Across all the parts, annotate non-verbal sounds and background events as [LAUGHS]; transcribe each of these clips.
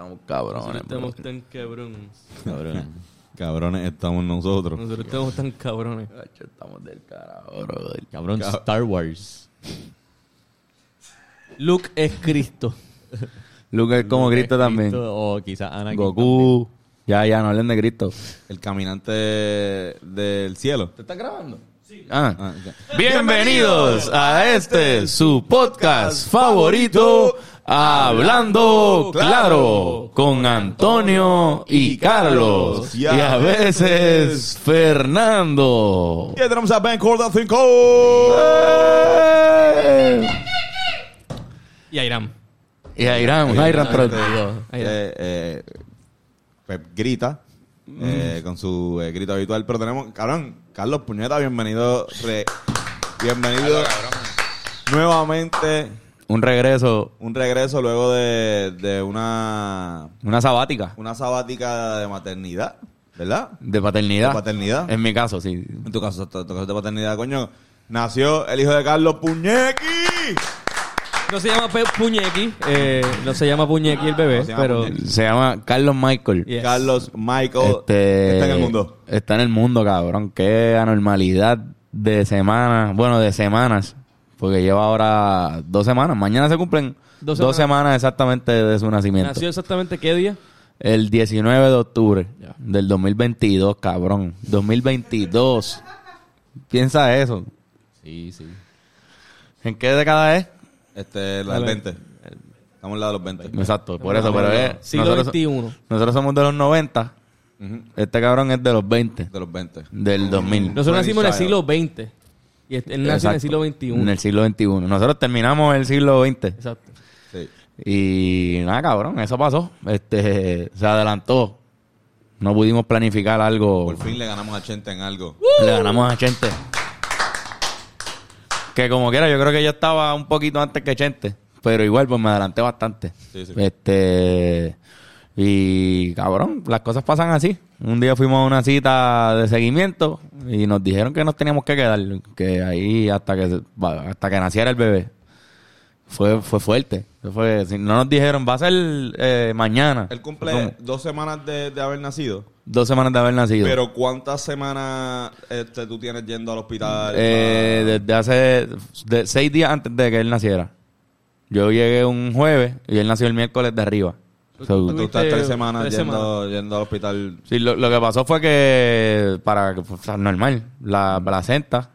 estamos cabrones. Nosotros bro. estamos tan cabrón. Cabrón. [LAUGHS] Cabrones estamos nosotros. Nosotros estamos tan cabrones. Estamos del carajo. Cabrón, Star Wars. Luke es Cristo. [LAUGHS] Luke es como Cristo también. O quizás Anakin. Goku. Ya, ya, no hablen de Cristo. El caminante del cielo. ¿Te estás grabando? Ah. Ah. Bienvenidos a este, su podcast favorito, Hablando Claro, con Antonio y Carlos. Y a veces Fernando. Y ahí tenemos a Ben Corda 5. Y Airam. Y Airam, Airam, pero- Airam. Eh, eh, Pep grita eh, con su eh, grito habitual. Pero tenemos, cabrón, Carlos Puñeta, bienvenido. re- bienvenido nuevamente. un regreso, Un regreso luego de, de una, una sabática una sabática de maternidad, ¿verdad? de paternidad. De paternidad. En mi caso, sí. En tu caso, tu, tu caso de paternidad, coño. Nació el hijo de Carlos Puñequi. No se llama Pe- Puñequi. eh, no se llama Puñequi el bebé, No se llama pero... Puñequi. Se llama Carlos Michael. Yes. Carlos Michael Este, está en el mundo. Está en el mundo, cabrón. Qué anormalidad de semanas. Bueno, de semanas. Porque lleva ahora dos semanas. Mañana se cumplen Dos dos semanas. semanas, exactamente de su nacimiento. ¿Nació exactamente qué día? El 19 de octubre del 2022, cabrón. 2022. Piensa eso. Sí, sí. ¿En qué década es? Este, la del 20. Estamos en la de los 20. Exacto, por eso, pero es... Siglo XXI. nosotros somos de los 90. Ujú, Este cabrón es de los 20. De los 20. Del 2000. Nosotros nacimos en el siglo XX. Y este- él nació en el siglo XXI. En el siglo XXI. Nosotros terminamos el siglo XX. Exacto. Sí. Y nada, cabrón, eso pasó. Este, se adelantó. No pudimos planificar algo. Por fin le ganamos a Chente en algo. Le ganamos a Chente. Que como quiera, yo creo que yo estaba un poquito antes que Chente. Pero igual, pues me adelanté bastante. Sí, sí. Este. Y cabrón, las cosas pasan así. Un día fuimos a una cita de seguimiento y nos dijeron que nos teníamos que quedar, que ahí hasta que hasta que naciera el bebé. Fue fue fuerte. Fue, si no nos dijeron, va a ser eh, mañana. Él cumple ¿Cómo? dos semanas de, de haber nacido. Dos semanas de haber nacido. Pero ¿cuántas semanas este, tú tienes yendo al hospital? Eh, Ah, desde hace de seis días antes de que él naciera. Yo llegué un jueves y él nació el miércoles de arriba. So, tú estás tres semanas, tres yendo, semanas. yendo al hospital. sí, lo, lo que pasó fue que, para que fuera normal, la placenta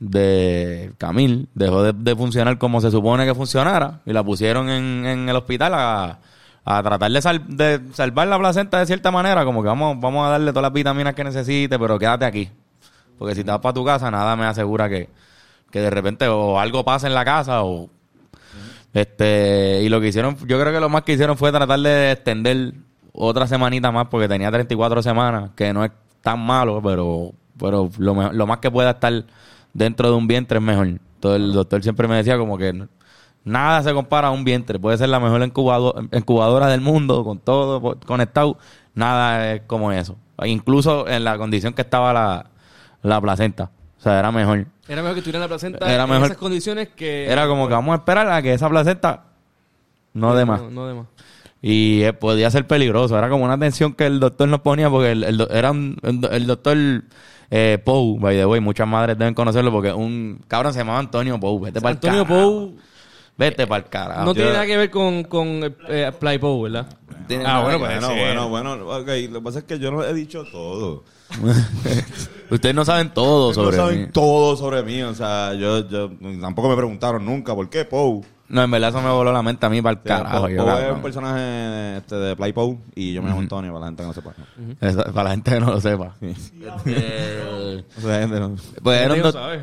de Camil dejó de, funcionar como se supone que funcionara y la pusieron en, el hospital a, a tratar de, sal- de salvar la placenta de cierta manera, como que vamos, vamos a darle todas las vitaminas que necesite, pero quédate aquí. Porque si te vas para tu casa, nada me asegura que, que de repente o algo pasa en la casa o este y lo que hicieron, yo creo que lo más que hicieron fue tratar de extender otra semanita más porque tenía 34 semanas, que no es tan malo, pero pero lo, lo más que pueda estar dentro de un vientre es mejor. Entonces el doctor siempre me decía como que no- nada se compara a un vientre, puede ser la mejor incubado- incubadora del mundo con todo conectado, nada es como eso. Incluso en la condición que estaba la, la placenta, o sea, era mejor. Era mejor que tuviera la placenta Era en mejor- esas condiciones que... Era como que vamos a esperar a que esa placenta no dé más. No, no de más. Y eh, podía ser peligroso. Era como una tensión que el doctor nos ponía porque el, era un- el, do- el doctor eh, Pou, by the way. Muchas madres deben conocerlo porque un cabrón se llamaba Antonio Pou. Vete para Antonio Pou Vete para el carajo. no tiene nada que ver con, con eh, Play Pou, ¿verdad? tiene Ah, bueno, pues, Bueno, bueno, bueno. Ok, lo que pasa es que yo no he dicho todo. [LAUGHS] Ustedes no saben todo Ustedes no sobre saben mí. todo sobre mí. O sea, yo, yo tampoco me preguntaron nunca por qué Poe. No, en verdad eso me voló la mente a mí para el sea, carajo. Poe yo, Poe es un personaje este, de Play Poe y yo me llamo Antonio, para la gente que no sepa. Eso- para la gente que no lo sepa. Sí. [LAUGHS] Eh, O sea, gente no- pues era un doc- sabe.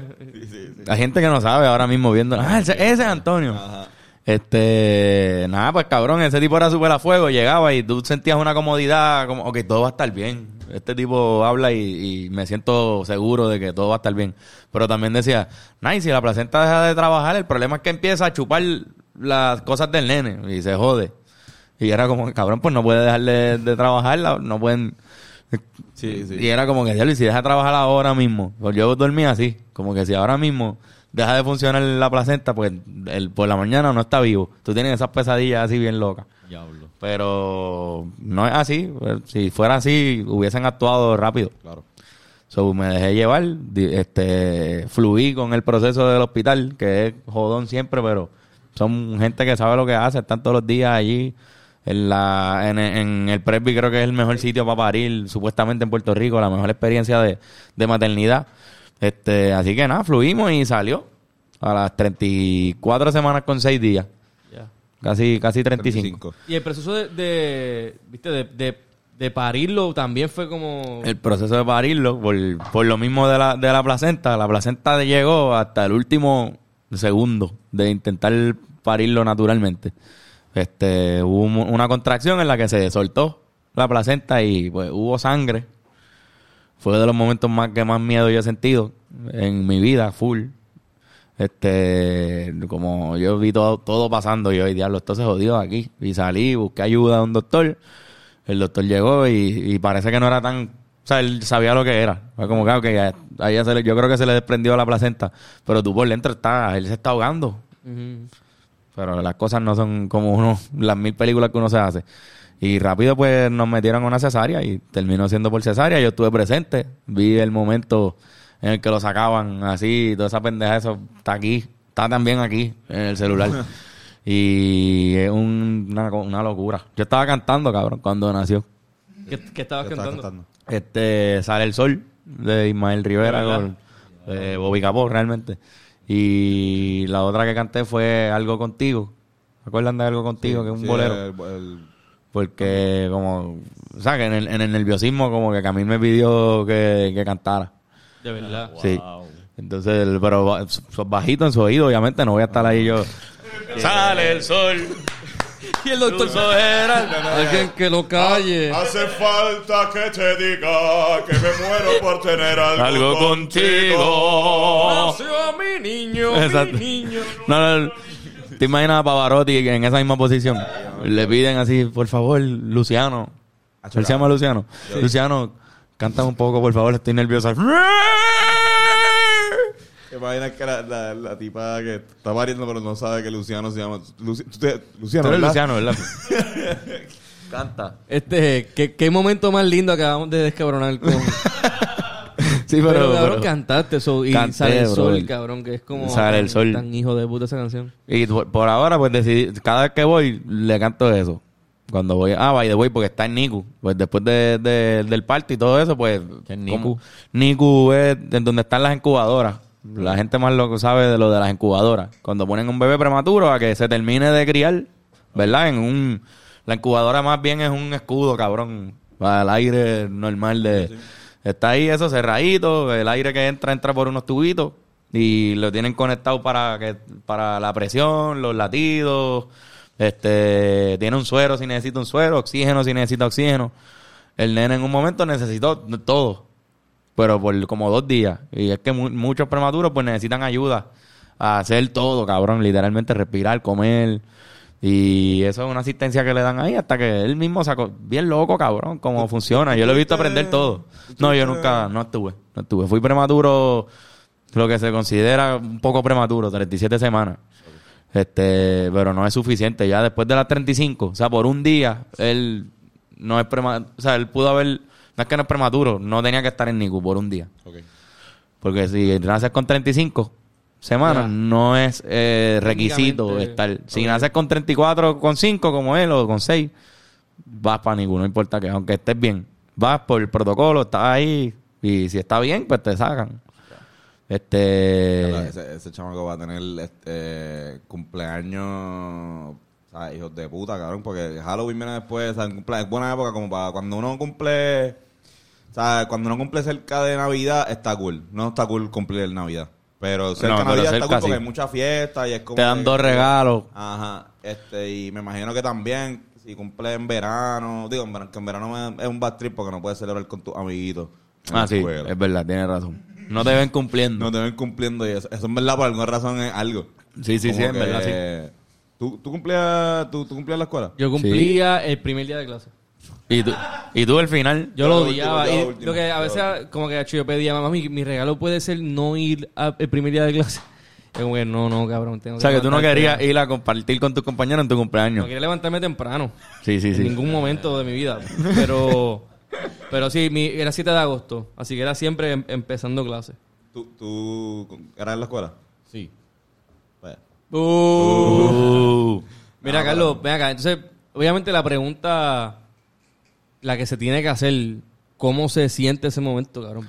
La gente que no sabe ahora mismo viendo. Ah, ese, ese es Antonio. Ajá. Este, nada, pues cabrón, ese tipo era súper a fuego, llegaba y tú sentías una comodidad, como, ok, todo va a estar bien. Este tipo habla y, y me siento seguro de que todo va a estar bien. Pero también decía, nice, si la placenta deja de trabajar, el problema es que empieza a chupar las cosas del nene y se jode. Y era como, cabrón, pues no puede dejar de, de trabajar, no pueden... Sí, sí. Y era como que, y si deja de trabajar ahora mismo, pues yo dormía así, como que si ahora mismo deja de funcionar la placenta, pues el, por la mañana no está vivo. Tú tienes esas pesadillas así bien locas. Diablo. Pero no es así. Si fuera así, hubiesen actuado rápido. Claro. So, me dejé llevar, este, fluí con el proceso del hospital, que es jodón siempre, pero son gente que sabe lo que hace, están todos los días allí. En, la, en, en el Presby creo que es el mejor sitio para parir, supuestamente en Puerto Rico, la mejor experiencia de, de maternidad. Este, así que nada, fluimos y salió a las 34 semanas con 6 días. Casi, casi 35. 35. Y el proceso de, de, ¿viste? De, de, de parirlo también fue como... El proceso de parirlo, por, por lo mismo de la, de la placenta, la placenta llegó hasta el último segundo de intentar parirlo naturalmente. Este, hubo un- una contracción en la que se soltó la placenta y pues hubo sangre. Fue de los momentos más que más miedo yo he sentido en mi vida, full. Este, como yo vi todo, todo pasando, yo, y diablo, esto se jodió aquí. Y salí, busqué ayuda a un doctor. El doctor llegó y, y parece que no era tan, o sea, él sabía lo que era. Fue como que, ok, ya- a ella se le- yo creo que se le desprendió la placenta. Pero tú por dentro está, él se está ahogando. Ujú. Pero las cosas no son como uno, [LAUGHS] las mil películas que uno se hace. Y rápido pues nos metieron a una cesárea y terminó siendo por cesárea. Yo estuve presente, vi el momento en el que lo sacaban así, toda esa pendeja, eso está aquí, está también aquí en el celular. [LAUGHS] y es un- una, una locura. Yo estaba cantando, cabrón, cuando nació. ¿Qué, qué estabas cantando? cantando. Este, Sale el Sol, de Ismael Rivera, con eh, Bobby Capó, realmente. Y la otra que canté fue Algo Contigo. ¿Se acuerdan de Algo Contigo? que es un Sí, bolero. el- el- Porque como, o sea, que en el, en el nerviosismo como que Camil me pidió que, que cantara. De verdad. Sí. Entonces, el- pero bajito en su oído, obviamente, no voy a estar ahí yo. Sale el sol. [LAUGHS] Y el doctor... Alguien que lo calle. Hace falta que te diga que me muero por tener algo, Algo contigo. Nació mi niño, Exacto. mi niño. [LAUGHS] No, no, te imaginas a Pavarotti en esa misma posición. Le piden así, por favor, Luciano. Él se llama Luciano. Luciano, canta un poco, por favor, estoy nerviosa. ¿Te imaginas que la, la, la tipa que está pariendo pero no sabe que Luciano se llama... Luci- tú te- Luciano, ¿verdad? Luciano, ¿verdad? [LAUGHS] Canta. Este, ¿qué, qué momento más lindo acabamos de descabronar con... [LAUGHS] Sí, pero, pero, cabrón, pero- cantaste eso y Canté, sale el sol, cabrón, que es como... Sale el tan- sol. Tan hijo de puta esa canción. Y por por ahora, pues decidí, cada vez que voy, le canto eso. Cuando voy, ah, by the way, porque está en Niku. Pues después de, de- del party y todo eso, pues. ¿Qué es Niku? Niku es en donde están las incubadoras. La gente más lo sabe de lo de las incubadoras. Cuando ponen un bebé prematuro a que se termine de criar, ¿verdad? En un. La incubadora más bien es un escudo, cabrón. Para el aire normal de. Está ahí eso cerradito, el aire que entra, entra por unos tubitos. Y lo tienen conectado para que para la presión, los latidos. Este, tiene un suero si necesita un suero, oxígeno si necesita oxígeno. El nene en un momento necesitó todo, pero por como dos días. Y es que mu- muchos prematuros pues necesitan ayuda a hacer todo, cabrón, literalmente respirar, comer. Y eso es una asistencia que le dan ahí hasta que él mismo sacó. Bien loco, cabrón, cómo funciona. Yo lo he visto aprender todo. No, yo nunca, no estuve, no estuve. Fui prematuro, lo que se considera un poco prematuro, 37 semanas. Este, pero no es suficiente. Ya después de las 35, o sea, por un día, él no es prematuro. O sea, él pudo haber. No es que no es prematuro, no tenía que estar en NICU por un día. Porque si naces con 35 semanas, no es eh, requisito estar. Si ok. naces con 34, con 5, como él, o con 6, vas para ninguno, no importa que, aunque estés bien. Vas por el protocolo, estás ahí, y si está bien, pues te sacan. Este. Ese, ese chamaco va a tener este, cumpleaños. Hijos de puta, cabrón, porque Halloween viene después, es buena época como para cuando uno cumple, ¿sabes? Cuando uno cumple cerca de Navidad, está cool. No está cool cumplir el Navidad. Pero cerca de Navidad está cool porque sí. hay mucha fiesta y es como... Te dan dos regalos. Ajá, este, y me imagino que también, si cumple en verano, digo, en verano, que en verano es un bad trip porque no puedes celebrar con tus amiguitos. Ah, sí, escuela. es verdad, tienes razón. No te ven cumpliendo. No te ven cumpliendo y eso, eso en verdad por alguna razón es algo. Sí, sí, sí, Como en verdad, que- ¿Tú, tú cumplías tú, tú cumplías la escuela? Yo cumplía el primer día de clase. Y tú, y tú al final. Yo lo Yo lo odiaba. último, yo y lo último, lo que a yo veces, como que hecho, yo pedía, mamá, mi, mi regalo puede ser no ir a- el primer día de clase. [LAUGHS] Es como que no, no, cabrón. Tengo O sea, que tú no querías ir a compartir con tus compañeros en tu No cumpleaños. quería levantarme temprano. Sí, sí, En sí. ningún momento de mi vida. Pero, pero sí, mi, era 7 de agosto. Así que era siempre em- empezando clase. ¿Tú, ¿Tú eras en la escuela? Sí. Pues, Uh. Mira, Carlos, ven acá. Entonces, obviamente la pregunta, la que se tiene que hacer, ¿cómo se siente ese momento, cabrón?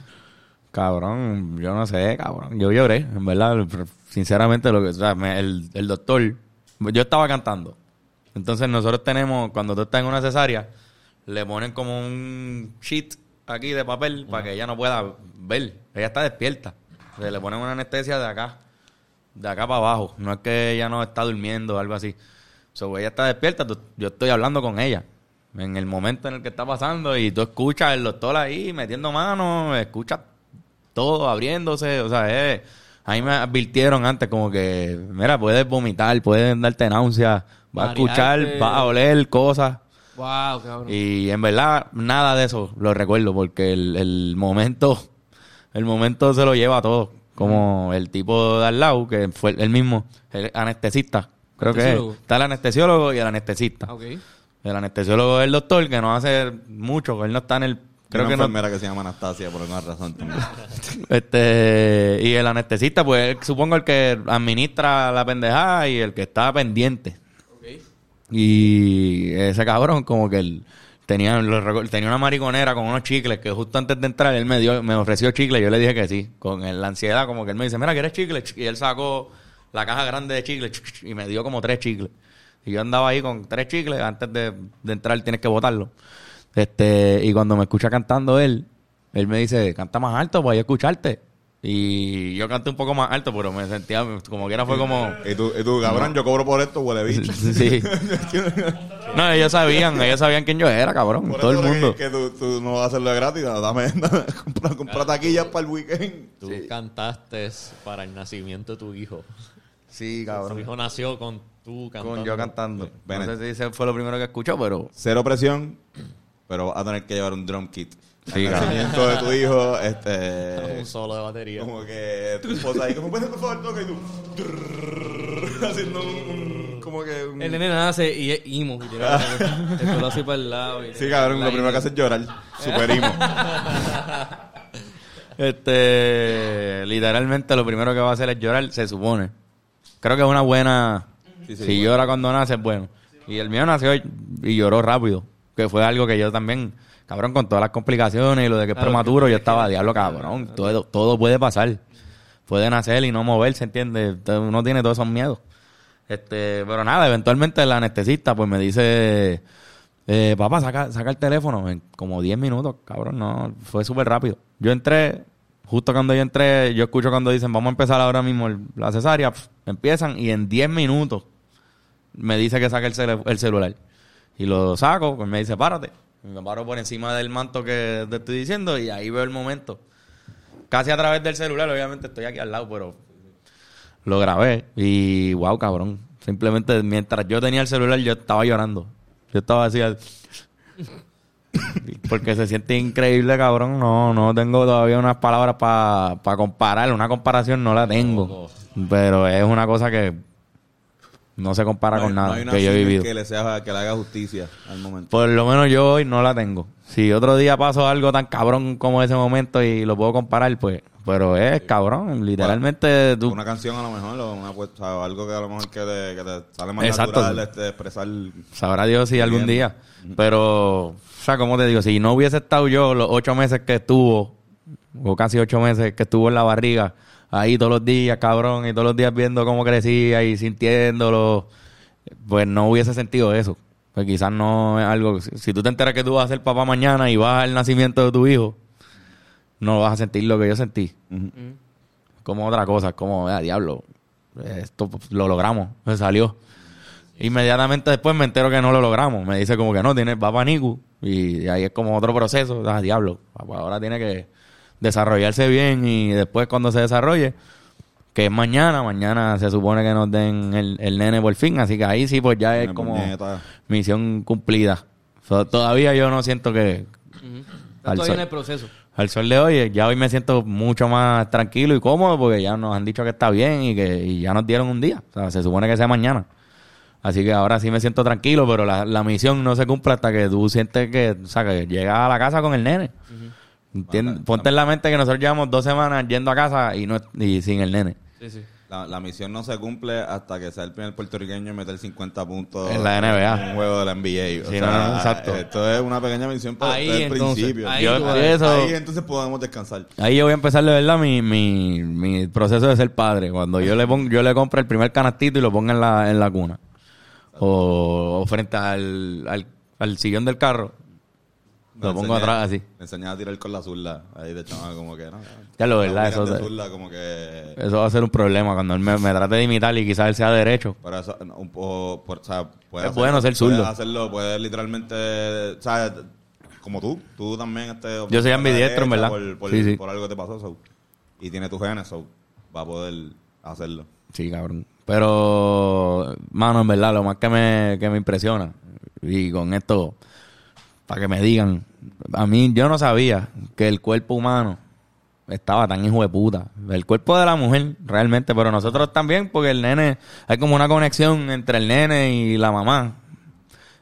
Cabrón, yo no sé, cabrón. Yo lloré, en verdad. Sinceramente, lo que, o sea, me- el, el doctor, yo estaba cantando. Entonces, nosotros tenemos, cuando tú estás en una cesárea, le ponen como un sheet aquí de papel para que ella no pueda ver. Ella está despierta. O sea, le ponen una anestesia de acá, de acá para abajo. No es que ella no está durmiendo o algo así. So, ella está despierta, yo estoy hablando con ella. En el momento en el que está pasando y tú escuchas el doctor ahí metiendo manos, escuchas todo abriéndose, o sea, eh, a mí me advirtieron antes como que, mira, puedes vomitar, puedes darte náuseas, vas a escuchar, vas a oler cosas. Wow, cabrón. Y en verdad, nada de eso lo recuerdo porque el, el momento, el momento se lo lleva a todo. Como el tipo de al lado, que fue el mismo, el anestesista, creo que es. Está el anestesiólogo y el anestesista. Ah, ok. El anestesiólogo es el doctor que no hace mucho, él no está en el... Creo una que no, enfermera que se llama Anastasia por alguna razón también. [LAUGHS] este, y el anestesista, pues supongo el que administra la pendejada y el que está pendiente. Y ese cabrón, como que él tenía, tenía una mariconera con unos chicles que justo antes de entrar él me dio, me ofreció chicles. Yo le dije que sí. Con la ansiedad, como que él me dice, mira, ¿quieres chicles? Y él sacó la caja grande de chicles y me dio como tres chicles. Y yo andaba ahí con tres chicles. Antes de, entrar tienes que botarlo. Este, y cuando me escucha cantando él, él me dice, canta más alto para yo escucharte. Y yo canté un poco más alto, pero me sentía, como quiera fue como... y tú, y tú, cabrón, yo cobro por esto, huele bicho. Sí. [LAUGHS] No, ellos sabían, ellos sabían quién yo era, cabrón. Por todo el eso que- mundo. Que, tú, tú no vas a hacerlo de gratis, dame, [LAUGHS] dame, compra, compra taquillas para el weekend. Tú cantaste para el nacimiento de tu hijo. Sí, Tu cabrón. hijo nació con tú cantando. Con yo cantando. No sé si ese fue lo primero que escuchó, pero... Cero presión, pero vas a tener que llevar un drum kit. Sí, el nacimiento de tu hijo, este... Un solo de batería. Como que tu esposa ahí, como, "Bueno, por favor, toca", y tú... Haciendo un... un- como que un... El nene nace y es imo. Y el pelo así para el lado. y- Sí, cabrón, lo primero que hace es llorar. Superimo. [LAUGHS] Este... Literalmente lo primero que va a hacer es llorar, se supone. Creo que es una buena... Sí, sí, si bueno. llora cuando nace, es bueno. Y el mío nació y lloró rápido. Que fue algo que yo también... Cabrón, con todas las complicaciones y lo de que es Claro, prematuro, yo estaba, diablo, cabrón. Todo, todo puede pasar. Puede nacer y no moverse, ¿entiendes? Uno tiene todos esos miedos. Este, pero nada, eventualmente el anestesista pues me dice, eh, papá, saca, saca el teléfono en como 10 minutos, cabrón, no, fue súper rápido. Yo entré, justo cuando yo entré, yo escucho cuando dicen, vamos a empezar ahora mismo el- la cesárea, empiezan y en 10 minutos me dice que saque el, cele- el celular. Y lo saco, pues me dice, párate. Me paro por encima del manto que te estoy diciendo y ahí veo el momento. Casi a través del celular, obviamente estoy aquí al lado, pero lo grabé y wow, cabrón. Simplemente mientras yo tenía el celular, yo estaba llorando. Yo estaba así. [COUGHS] Porque se siente increíble, cabrón. No, no tengo todavía unas palabras para comparar. Una comparación no la tengo. Pero es una cosa que no se compara No hay- con no nada hay una que yo he vivido. Que le, sea, que le haga justicia al momento. Por lo menos yo hoy no la tengo. Si otro día pasó algo tan cabrón como ese momento y lo puedo comparar, pues, pero es cabrón, literalmente tú... Una canción a lo mejor, o una, pues, algo que a lo mejor que te, que te sale más Exacto. natural este, expresar. Sabrá Dios si algún día. Pero, o sea, como te digo, si no hubiese estado yo los ocho meses que estuvo, o casi ocho meses que estuvo en la barriga, ahí todos los días, cabrón, y todos los días viendo cómo crecía y sintiéndolo, pues no hubiese sentido eso. Pues quizás no es algo... Si, si tú te enteras que tú vas a ser papá mañana y vas al nacimiento de tu hijo, no vas a sentir lo que yo sentí. Como otra cosa, como, ah, diablo, esto lo logramos, me salió. Inmediatamente después me entero que no lo logramos. Me dice como que no, tiene papá Niku. Y ahí es como otro proceso. Ah, diablo, ahora tiene que desarrollarse bien y después cuando se desarrolle, que es mañana, mañana se supone que nos den el, el nene por fin. Así que ahí sí, pues ya es como misión cumplida. So, todavía yo no siento que... Está al todavía en el proceso. al sol de hoy, ya hoy me siento mucho más tranquilo y cómodo porque ya nos han dicho que está bien y que y ya nos dieron un día. O sea, se supone que sea mañana. Así que ahora sí me siento tranquilo, pero la, la misión no se cumple hasta que tú sientes que, o sea, que llegas a la casa con el nene. Ponte en la mente que nosotros llevamos dos semanas yendo a casa y no y sin el nene. Sí, sí. La, la misión no se cumple hasta que sea el primer puertorriqueño en meter 50 puntos En la NBA. en un juego de la NBA. O Sí, sea, no, no, exacto. Esto es una pequeña misión para Ahí, desde el principio. ahí Yo- tú- sí, eso- Ahí entonces podemos descansar. Ahí yo voy a empezar de verdad mi, mi, mi proceso de ser padre. Cuando yo le pongo, yo le compro el primer canastito y lo ponga en la, en la cuna. O, o frente al, al, al sillón del carro. Lo pongo enseñé- atrás así. Me enseñaba a tirar con la zurda. Ahí de chaval como que no. Ya lo verdad, eso, de zurda, como que... eso va a ser un problema cuando él me, me trate de imitar y quizás él sea derecho. Pero eso, un poco, por- o sea, puedes Es bueno ser zurdo. hacerlo, puedes literalmente, o sea, como tú, tú también este, Yo soy ambidiestro, en verdad. Por, por- Sí, sí. por algo que te pasó, so, y tiene tus genes, so, va a poder hacerlo. Sí, cabrón. Pero, mano, en verdad, lo más que me, que me impresiona, y con esto, para que me digan, a mí yo no sabía que el cuerpo humano estaba tan hijo de puta. El cuerpo de la mujer, realmente, pero nosotros también, porque el nene, hay como una conexión entre el nene y la mamá.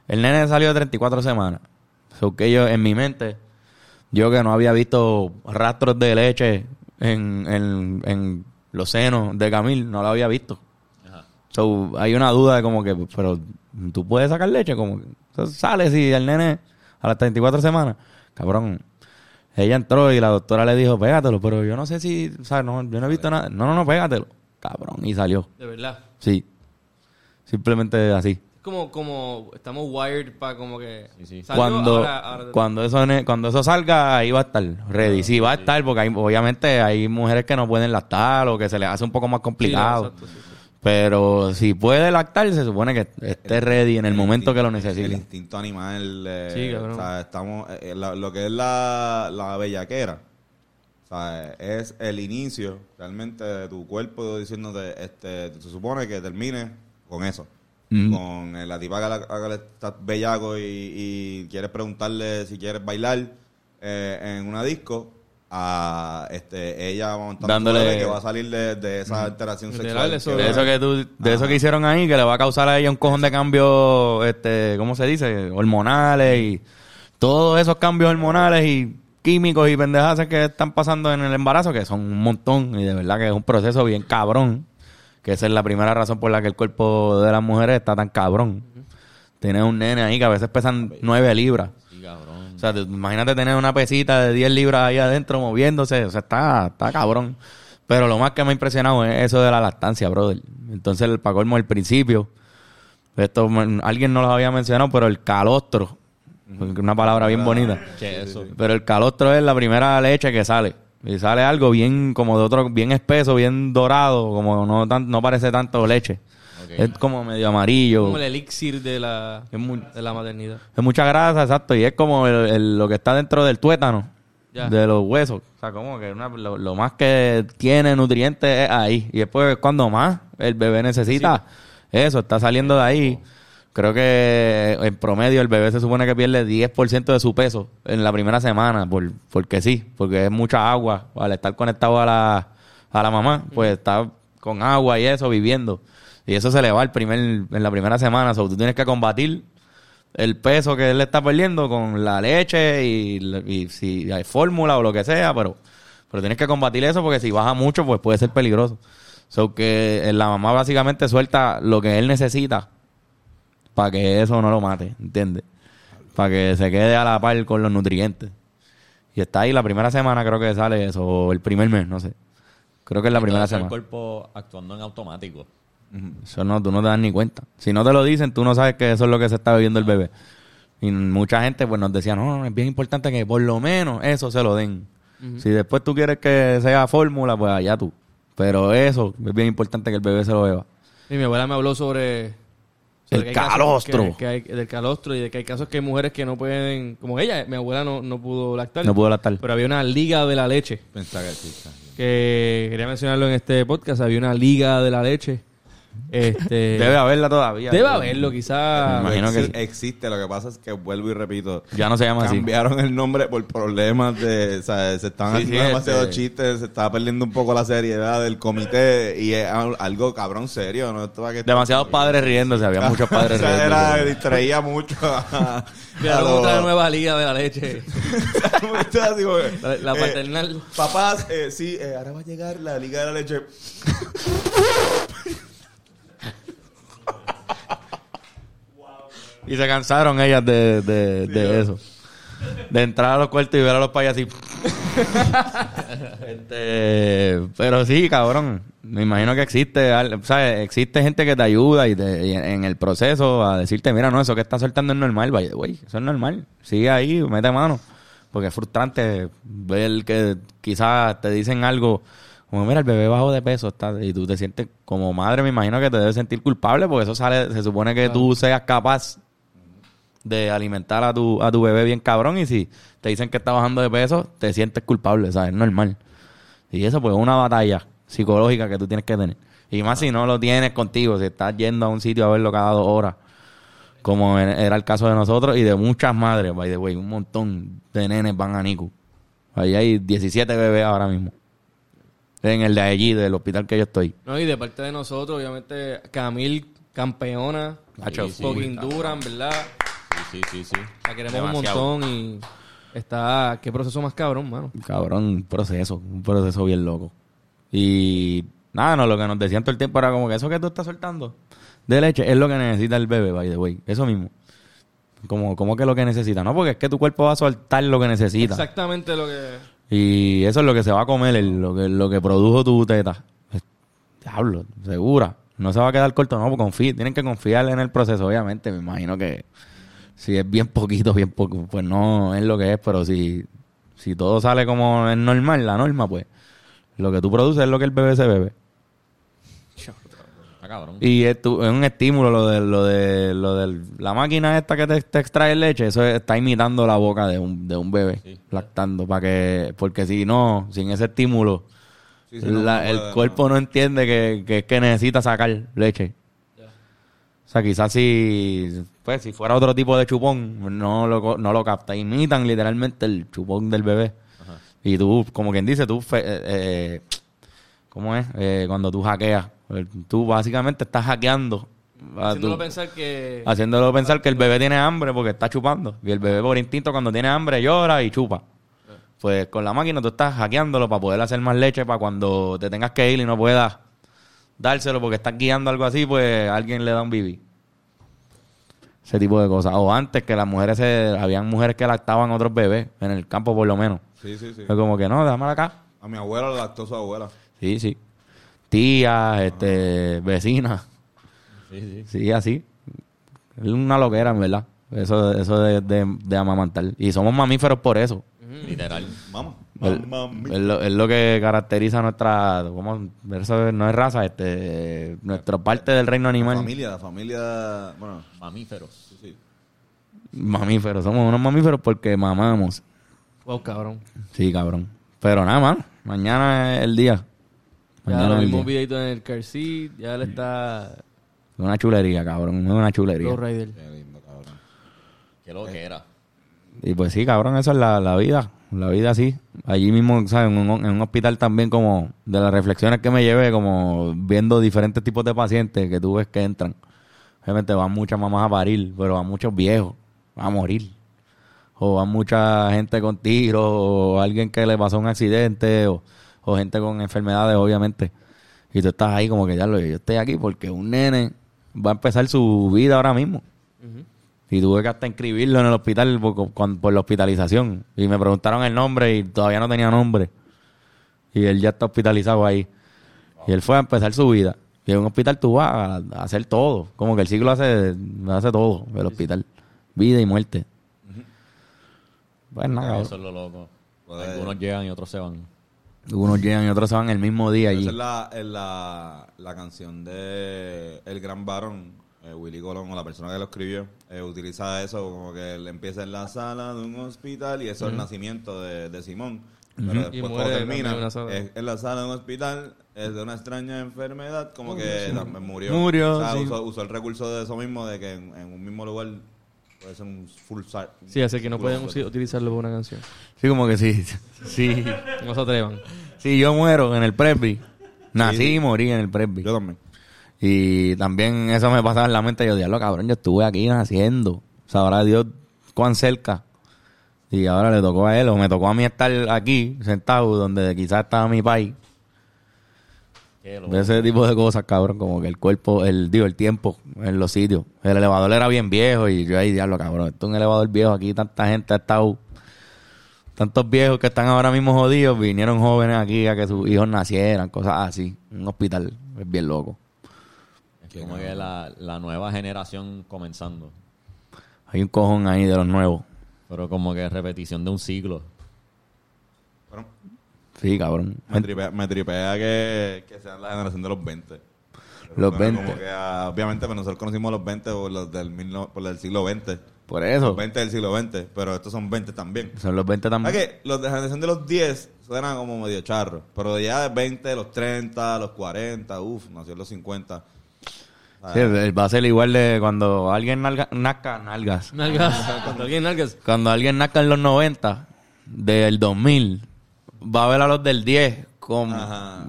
El nene salió de 34 semanas. So que yo, en mi mente, yo que no había visto rastros de leche en, en, en los senos de Camil, no lo había visto. So, hay una duda de como que, pero tú puedes sacar leche, como que sale si el nene a las 34 semanas, cabrón. Ella entró y la doctora le dijo, pégatelo, pero yo no sé si, o sea, no, yo no he visto nada. No, no, no, pégatelo. Cabrón, y salió. De verdad. Sí. Simplemente así. Es como, como estamos wired para como que... salió, cuando ahora- ahora- cuando eso ne- cuando eso salga ahí va a estar ready sí va a estar porque hay, obviamente hay mujeres que no pueden lactar o que se les hace un poco más complicado exacto, sí, sí. Pero si puede lactar se supone que esté ready en el momento que lo El necesite instinto animal, eh, Sí, cabrón. o sea, estamos, eh, eh, la- lo que es la, la bellaquera, o sea, es el inicio realmente de tu cuerpo diciéndote, este, se supone que termine con eso. Mm. Con eh, la tipa que, la- que le estás bellaco y, y quieres preguntarle si quieres bailar eh, en una disco, a este, ella montando Dándole- que va a salir de, de esa alteración sexual. eso- que de eso que tú, de eso que hicieron ahí que le va a causar a ella un cojón de cambios este cómo se dice hormonales y todos esos cambios hormonales y químicos y pendejadas que están pasando en el embarazo que son un montón y de verdad que es un proceso bien cabrón que esa es la primera razón por la que el cuerpo de las mujeres está tan cabrón. Tienes un nene ahí que a veces pesan nueve libras. Sí, cabrón. O sea, te- imagínate tener una pesita de 10 libras ahí adentro moviéndose. O sea, está, está cabrón. Pero lo más que me ha impresionado es eso de la lactancia, brother. Entonces, el para colmo, el principio. Esto alguien no lo había mencionado, pero el calostro. Una palabra bien bonita. ¿Qué es eso? Pero el calostro es la primera leche que sale. Y sale algo bien, como de otro, bien espeso, bien dorado, como no tan, no parece tanto leche. Es como medio amarillo. Como el elixir de la, Es muy- de la maternidad. Es mucha grasa, exacto. Y es como el- el- lo que está dentro del tuétano, Ya. de los huesos. O sea, como que una- lo, lo más que tiene nutrientes es ahí. Y después, cuando más el bebé necesita eso, está saliendo de ahí. Creo que en promedio el bebé se supone que pierde 10% de su peso en la primera semana, por, porque sí, porque es mucha agua. Al estar conectado a la, a la mamá, pues está con agua y eso, viviendo. Y eso se le va el primer, en la primera semana. O sea, tú tienes que combatir el peso que él está perdiendo con la leche y, y si hay fórmula o lo que sea, pero, pero tienes que combatir eso porque si baja mucho, pues puede ser peligroso. So que la mamá básicamente suelta lo que él necesita para que eso no lo mate, ¿entiendes? Para que se quede a la par con los nutrientes. Y está ahí la primera semana, creo que sale eso, o el primer mes, no sé. Creo que es la primera semana. El cuerpo actuando en automático. Eso no, tú no te das ni cuenta. Si no te lo dicen, tú no sabes que eso es lo que se está bebiendo el bebé. Y mucha gente pues nos decía, no, no, es bien importante que por lo menos eso se lo den. Si después tú quieres que sea fórmula, pues allá tú. Pero eso es bien importante que el bebé se lo beba. Y mi abuela me habló sobre... sobre El que hay casos calostro. que- que hay- del calostro y de que hay casos que hay mujeres que no pueden... Como ella, mi abuela no, no pudo lactar. No pudo lactar. Pero había una liga de la leche. Pensaba que sí, que quería mencionarlo en este podcast, había una liga de la leche Este, [LAUGHS] Debe haberla todavía. debe haberlo, quizás. Imagino que Exi- existe, lo que pasa es que vuelvo y repito. Ya no se llama así. Cambiaron el nombre por problemas de, o sea, se estaban Sí, haciendo sí, demasiados este- chistes, se estaba perdiendo un poco la seriedad del comité y es al- algo cabrón serio, ¿no? Que Demasiados padres riéndose, había muchos padres [LAUGHS] o sea, era, riéndose. distraía mucho a, [LAUGHS] otra nueva liga de la leche. La, eh, paternal. Papás, eh, sí, eh, ahora va a llegar la Liga de la Leche. Y se cansaron ellas de, de, de eso. De entrar a los cuartos y ver a los payas así. [LAUGHS] Este, pero sí, cabrón. Me imagino que existe, ¿sabes? Existe gente que te ayuda y, te- y en el proceso a decirte, mira, no, eso que estás soltando es normal, vaya, güey, eso es normal. Sigue ahí, mete mano. Porque es frustrante ver que quizás te dicen algo como, mira, el bebé bajo de peso está, y tú te sientes como madre, me imagino que te debes sentir culpable porque eso sale, se supone que tú seas capaz de alimentar a tu, a tu bebé bien cabrón y si te dicen que está bajando de peso, te sientes culpable, ¿sabes? Es normal. Y eso pues es una batalla psicológica que tú tienes que tener. Y más si no lo tienes contigo, si estás yendo a un sitio a verlo cada dos horas, como era el caso de nosotros y de muchas madres, by the way, un montón de nenes van a Nicu. Ahí hay 17 bebés ahora mismo. En el de allí, del hospital que yo estoy. No, y de parte de nosotros, obviamente, Camil, campeona. Macho, y sí, Duran, ¿verdad? Sí, sí, sí. La queremos Demasiado. un montón y está... Qué proceso más cabrón, mano. Cabrón, un proceso, un proceso bien loco. Y nada, no, lo que nos decían todo el tiempo era como que eso que tú estás soltando de leche es lo que necesita el bebé, by the way. Eso mismo. Como, como que lo que necesita, ¿no? Porque es que tu cuerpo va a soltar lo que necesita. Exactamente lo que... Y eso es lo que se va a comer, el- lo, que, lo que produjo tu teta. Diablo, segura. No se va a quedar corto, no, confía, tienen que confiar en el proceso, obviamente. Me imagino que si es bien poquito, bien poco, pues no es lo que es, pero si, si todo sale como es normal, la norma, pues lo que tú produces es lo que el bebé se bebe. Cabrón. Y es, tu- es un estímulo lo de, lo de, lo de la máquina esta que te, te extrae leche, eso está imitando la boca de un, de un bebé, Sí. lactando, para que, porque si no, sin ese estímulo, Sí, sí, no, la- no el puede, cuerpo no, entiende que, que es que necesita sacar leche. O sea, quizás si, pues, si fuera otro tipo de chupón, no lo, no lo capta. Imitan literalmente el chupón del bebé. Y tú, como quien dice, tú, fe- eh, eh, ¿cómo es? Eh, cuando tú hackeas, tú básicamente estás hackeando. Haciéndolo pensar que... haciéndolo pensar que el bebé tiene hambre porque está chupando. Y el bebé por instinto cuando tiene hambre llora y chupa. Pues con la máquina tú estás hackeándolo para poder hacer más leche para cuando te tengas que ir y no puedas dárselo porque estás guiando algo así, pues alguien le da un bibi. Ese tipo de cosas. O antes que las mujeres se... Habían mujeres que lactaban otros bebés, en el campo por lo menos. Sí, sí, sí. Es como que no, dámela acá. A mi abuela la lactó su abuela. Sí, sí. Tías, este, vecinas. Sí, sí. Sí, así. Es una loquera, en verdad. Eso, eso de, de, de amamantar. Y somos mamíferos por eso. Literal. Mamá. El- Mamá mía. es, lo, es lo que caracteriza nuestra... ¿cómo? Eso no es raza, este... Nuestra parte del reino La animal. familia, la familia. Bueno, Mamíferos. sí, sí. Mamíferos. Somos unos mamíferos porque mamamos. Wow, cabrón. Sí, cabrón. Pero nada, más. Mañana es el día. Ya Mañana lo es el día. videito en el car seat, ya él está... Es una chulería, cabrón. Es una chulería. Low Rider. Qué lindo, cabrón. Qué lo que era. Y pues sí, cabrón, eso es la, la vida. La vida así. Allí mismo, ¿sabes? En un, hospital también como de las reflexiones que me llevé, como viendo diferentes tipos de pacientes que tú ves que entran. Obviamente van muchas mamás a parir, pero van muchos viejos a morir. O van mucha gente con tiros, o alguien que le pasó un accidente, o, o gente con enfermedades, obviamente. Y tú estás ahí como que ya lo yo estoy aquí porque un nene va a empezar su vida ahora mismo. Y tuve que hasta inscribirlo en el hospital por, con- por la hospitalización. Y me preguntaron el nombre y todavía no tenía nombre. Y él ya está hospitalizado ahí. Y él fue a empezar su vida. Y en un hospital tú vas a, a hacer todo. Como que el ciclo hace, hace todo, el hospital. Vida y muerte. Pues nada, Eso es lo loco. Pues- Algunos llegan y otros se van. unos llegan y otros se van el mismo día allí. Esa es la, es la, la canción de El Gran Varón, eh, Willy Colón, o la persona que lo escribió, eh, utiliza eso como que él empieza en la sala de un hospital y eso es el nacimiento de, de Simón. Pero Y después muere cuando termina, en es la sala de un hospital, es de una extraña enfermedad, como que también murió. Murió, O sea, sí. usó, usó el recurso de eso mismo, de que en, en un mismo lugar puede ser un full site. Sí, así que no pueden utilizarlo para una canción. Sí, como que sí. Sí. No se atrevan. Sí, yo muero en el presby. Nací Sí. y morí en el presby. Yo también. Y también eso me pasaba en la mente. Yo, diablo, cabrón, yo estuve aquí naciendo. Sabrá Dios cuán cerca. Y ahora le tocó a él, o me tocó a mí estar aquí, sentado, donde quizás estaba mi país. Ese tipo de cosas, cabrón, como que el cuerpo, el digo, el tiempo en los sitios. El elevador era bien viejo y yo ahí, diablo, cabrón, esto es un elevador viejo, aquí tanta gente ha estado, tantos viejos que están ahora mismo jodidos, vinieron jóvenes aquí a que sus hijos nacieran, cosas así. Un hospital, es bien loco. Es como que la, la nueva generación comenzando. Hay un cojón ahí de los nuevos. Pero como que repetición de un ciclo. Bueno, Sí, cabrón. me tripea, me tripea que, que sean la generación de los 20. Los Suena 20. como que, ah, obviamente, pues nosotros conocimos los 20 por los del, mil no- por el siglo XX. Por Los eso, 20 del siglo XX, pero estos son 20 también. son los 20 ¿Sabes también. que los de la generación de los 10 suenan como medio charros? Pero ya de 20, los 30, los 40, uff, nació en los 50. Sí, el- va a ser igual de cuando alguien nalga, nazca, nalgas. Nalgas. [LAUGHS] Cuando alguien nalgas. Cuando alguien nazca en los 90, del 2000, va a ver a los del 10 con,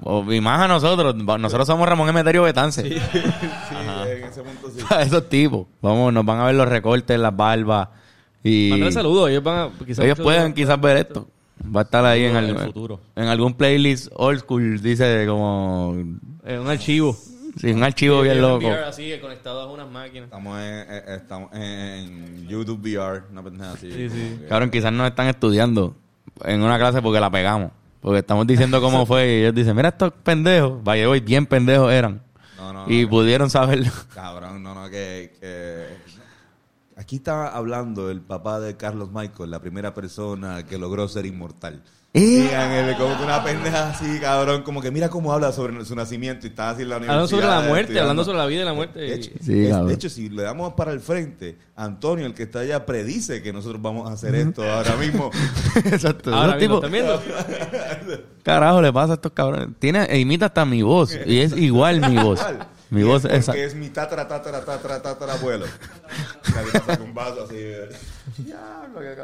o- y más a nosotros. Nosotros somos Ramón Emeterio Betance. Sí, [LAUGHS] en ese punto sí. A [LAUGHS] esos tipos. Vamos, nos van a ver los recortes, las barbas. Y Mándale saludos. Ellos van a... quizás ellos pueden quizás ver esto. Va a estar ahí en, el, del futuro. en algún playlist old school, dice como... Eh, un archivo. Sí, un archivo bien loco. VR Así, conectado a unas máquinas. Estamos en, eh, estamos en YouTube VR, una pendeja así. Sí, sí. Que- Cabrón, quizás nos están estudiando en una clase porque la pegamos. Porque estamos diciendo cómo fue y ellos dicen, mira estos pendejos. Vaya, hoy bien pendejos eran. No, no, y no, pudieron saberlo. [LAUGHS] Cabrón, no, no, que, que- Aquí está hablando el papá de Carlos Michael, la primera persona que logró ser inmortal. Eh. Digan, él como que una pendeja así, cabrón, como que mira cómo habla sobre su nacimiento y está así en la universidad. Hablando sobre la muerte, estudiando. hablando sobre la vida y la muerte. De hecho, Sí, es- de hecho, si le damos para el frente, Antonio, el que está allá, predice que nosotros vamos a hacer esto ahora mismo. [LAUGHS] Exacto. Ahora mismo, tipos, ¿están viendo? [LAUGHS] carajo, le pasa a estos cabrones. Tiene, e imita hasta mi voz. Y es igual mi voz. Mi voz es es... porque es mi tatara, tatara, tatara, tatara abuelo. [LAUGHS] Un vaso así.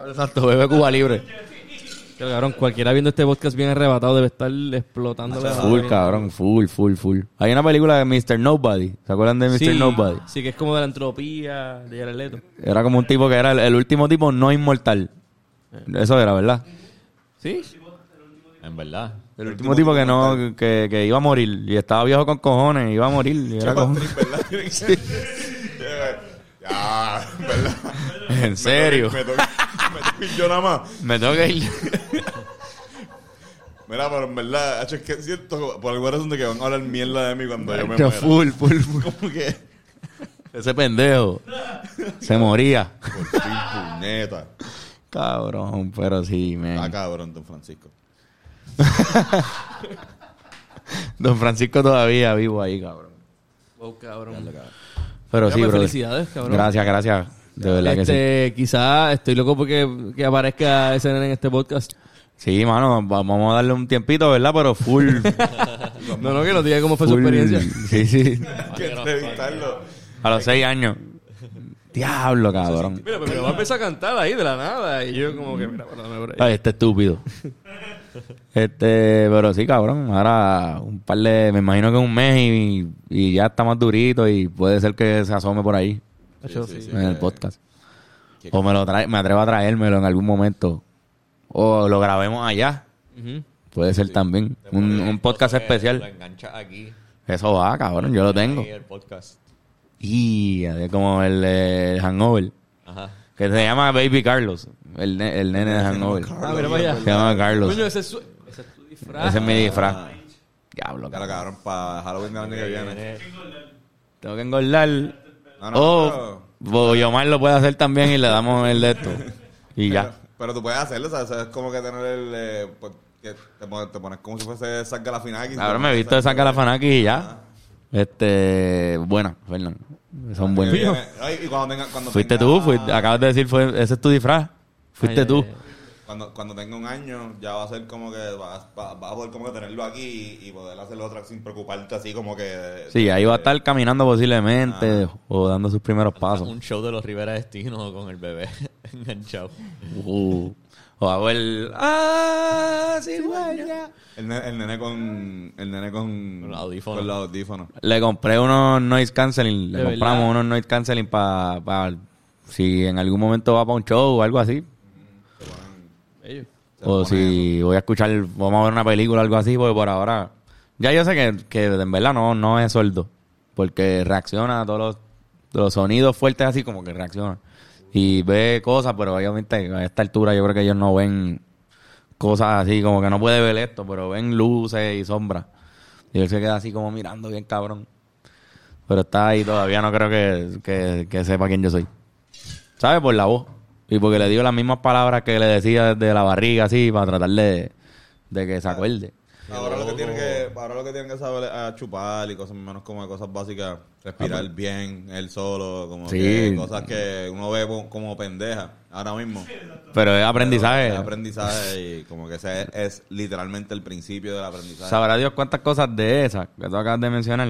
Exacto, bebe Cuba Libre. Pero, cabrón, cualquiera viendo este podcast bien arrebatado debe estar explotándole la Full, cabrón, full, full, full. Hay una película de Mr. Nobody. ¿Se acuerdan de Mr. Sí, Nobody? sí, que es como de la entropía de Jared Leto. Era como un tipo que era el, el último tipo no inmortal. Eso era, ¿verdad? ¿Sí? En verdad. El último tipo que no, que, que iba a morir. Y estaba viejo con cojones, iba a morir. Y era como... ¿verdad? [LAUGHS] Ser. [LAUGHS] Ya, ¿verdad? En serio. Me toca, me ir yo nada más. Me tengo que ir. [LAUGHS] Mira, pero en verdad, es que es cierto, por alguna razón de que van a hablar mierda de mí cuando yo me muera. full, full, full. Como que... Ese pendejo se moría. Por fin, puñeta. Cabrón, pero sí, Ah, man. cabrón, don Francisco. [LAUGHS] Don Francisco todavía vivo ahí, cabrón. Wow, cabrón. Pero Ya, sí, pues, bro. felicidades, cabrón. Gracias, gracias. De verdad que sí. Este, quizá estoy loco porque que aparezca ese nene en este podcast. Sí, mano, va- vamos a darle un tiempito, ¿verdad? Pero full. [LAUGHS] No, no, que nos diga cómo fue su experiencia. Sí, sí. [LAUGHS] Hay que entrevistarlo. A los seis años. Diablo, cabrón. Mira, pero me va a empezar a cantar ahí de la nada. Y yo como que, mira, perdóname por ahí. Ay, este estúpido. [LAUGHS] Este, pero sí, cabrón. Ahora un par de, me imagino que un mes y, y ya está más durito y puede ser que se asome por ahí Sí. en el podcast. O me lo trae, me atrevo a traérmelo en algún momento. O lo grabemos allá. Ujú. Puede ser también. Un, un podcast Lo especial. engancha aquí. Eso va, cabrón. Yo lo tengo. El podcast. Y como el, eh, Hangover. Ajá. Que se llama Baby Carlos. El, ne- el nene de Hangover. Ah, mira para allá. Se llama Carlos. Coño, ese es, su, ese es tu disfraz. Ese es mi disfraz. Diablo, Ya lo cabrón. para Halloween del año que. Viene- Tengo que engordar. No, no, o o Yomar lo puede hacer también y le damos el de esto. Y Pero, ya. pero tú puedes hacerlo, ¿sabes? Es como que tener el. eh, pues, que te, pones, te pones como si fuese Saca la final. Ahora me he visto de sacar la fanaki y ya. Este, buena, Fernando. Son buenos. Y cuando tenga, cuando Fuiste tenga- tú, fuiste- acabas de decir, fue, ese es tu disfraz. Fuiste Ay, tú. ay, ay. Cuando, cuando tenga un año, ya va a ser como que vas va, va a poder como que tenerlo aquí y, y poder hacerlo otra sin preocuparte así como que... Sí, ahí va a estar caminando posiblemente o dando sus primeros pasos. Un show de los Rivera Destino con el bebé [LAUGHS] enganchado. Uh, o hago el... ¡Ah, cigüeña! El, el nene con... El nene con... Con los audífonos. Con los audífonos. Le compré unos noise canceling. Le De compramos verdad. unos noise canceling para... si en algún momento va para un show o algo así. Ellos. O si voy a escuchar, vamos a ver una película o algo así, porque por ahora. Ya yo sé que, que en verdad no, no es sordo. Porque reacciona a todos los, los sonidos fuertes así como que reacciona. Y ve cosas, pero obviamente a esta altura yo creo que ellos no ven cosas así, como que no puede ver esto, pero ven luces y sombras. Y él se queda así como mirando bien cabrón. Pero está ahí todavía, no creo que, que, que sepa quién yo soy. ¿Sabe? Por la voz. Y porque le digo las mismas palabras que le decía desde la barriga, así, para tratar de, de que se acuerde. Ahora lo que tienen que, ahora lo que tienen que saber es chupar y cosas menos como cosas básicas, respirar bien, él solo, como Sí. que cosas que uno ve como, pendeja ahora mismo. Pero es aprendizaje. Es aprendizaje y como que ese es literalmente el principio del aprendizaje. Sabrá Dios cuántas cosas de esas que tú acabas de mencionar,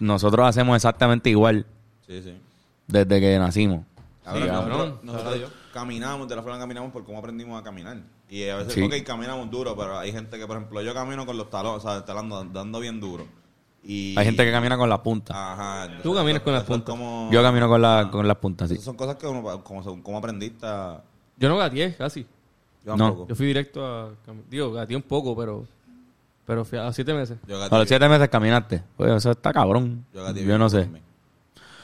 nosotros hacemos exactamente igual Sí, sí. desde que nacimos. Nosotros, nosotros caminamos, de la forma que caminamos por cómo aprendimos a caminar. Y a veces, Sí. ok, caminamos duro, pero hay gente que, por ejemplo, yo camino con los talones, o sea, talando, dando bien duro. Y, Hay gente que camina con la punta. Ajá. Tú caminas con las puntas. como- Yo camino con, la, con las puntas, sí. Esas son cosas que uno, como, como aprendiste a... Yo no gateé casi. Yo No. tampoco. Yo fui directo a... Digo, gateé un poco, pero... Pero fui a siete meses. Yo A los siete meses caminaste. Oye, eso está cabrón. yo Yo no sé.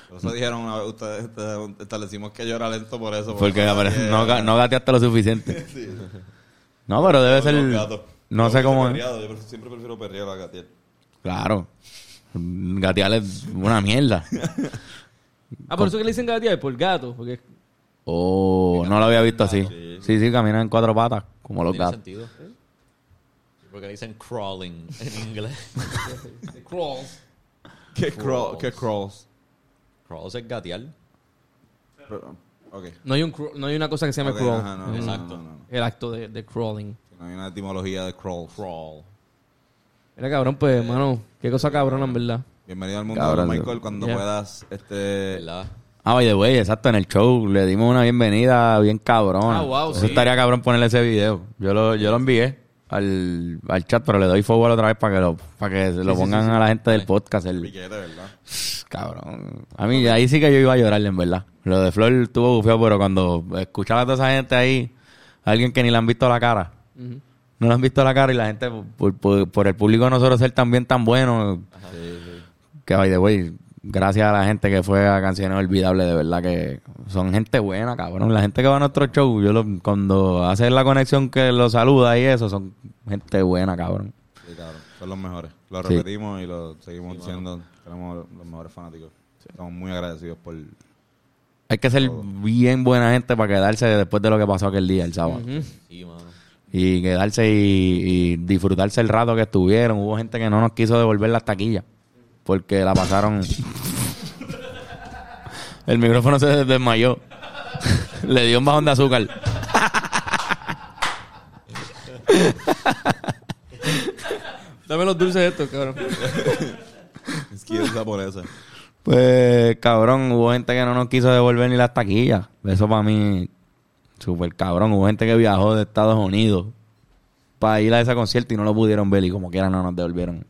Por eso dijeron ustedes, ustedes establecimos que yo era lento por eso. Porque no, pero, no, ga- no gateaste lo suficiente. [LAUGHS] No, pero debe ser... No sé cómo es. Yo siempre prefiero perrear a gatear. Claro. Gatear es una mierda. Ah, por eso que le dicen gatear, por gato. Porque Oh, no lo había visto así. Sí. Sí, sí, caminan en cuatro patas, como los Tiene gatos. sentido. Porque dicen crawling en inglés. crawls. [LAUGHS] ¿Qué crawl- qué crawls? Crawls es gatear. No hay, un, no hay una cosa que se llama Ok, crawl. ajá, no, no, Exacto. no, no, no. El acto de, de crawling. No hay una etimología de crawl. Crawl. Mira, cabrón, pues, hermano, qué cosa cabrona, en verdad. Bienvenido al mundo Cabrón, de Michael. Cuando Yeah. puedas, este... ¿Verdad? Ah, by the way, exacto, en el show le dimos una bienvenida bien cabrona. Ah, wow, Eso sí. estaría cabrón ponerle ese video. Yo lo, yo lo envié al, al chat, pero le doy forward otra vez para que lo, para que se lo pongan a la gente del podcast. El, Piquete, ¿verdad? [SIGHS] cabrón. A mí, ahí sí que yo iba a llorar, en verdad. Lo de Flor estuvo bufeo, pero cuando escuchaba a toda esa gente ahí, alguien que ni le han visto la cara, no le han visto la cara y la gente, por, por- por el público de nosotros ser también tan bueno, que by the way, gracias a la gente que fue a Canciones Olvidables, de verdad que son gente buena, cabrón. La gente que va a nuestro show, yo lo- cuando hace la conexión que lo saluda y eso, son gente buena, cabrón. Sí, cabrón. Son los mejores. Lo Sí. repetimos y lo seguimos diciendo. Tenemos los mejores fanáticos. Estamos muy agradecidos por... Hay que ser bien buena gente para quedarse después de lo que pasó aquel día, el sábado. Sí, mano. Y quedarse y, y disfrutarse el rato que estuvieron. Hubo gente que no nos quiso devolver las taquillas. Porque la pasaron. el micrófono se desmayó. Le dio un bajón de azúcar. Dame los dulces estos, cabrón. Es que es japonesa. Pues, cabrón, hubo gente que no nos quiso devolver ni las taquillas. Eso para mí, súper cabrón. Hubo gente que viajó de Estados Unidos para ir a ese concierto y no lo pudieron ver y como quiera no nos devolvieron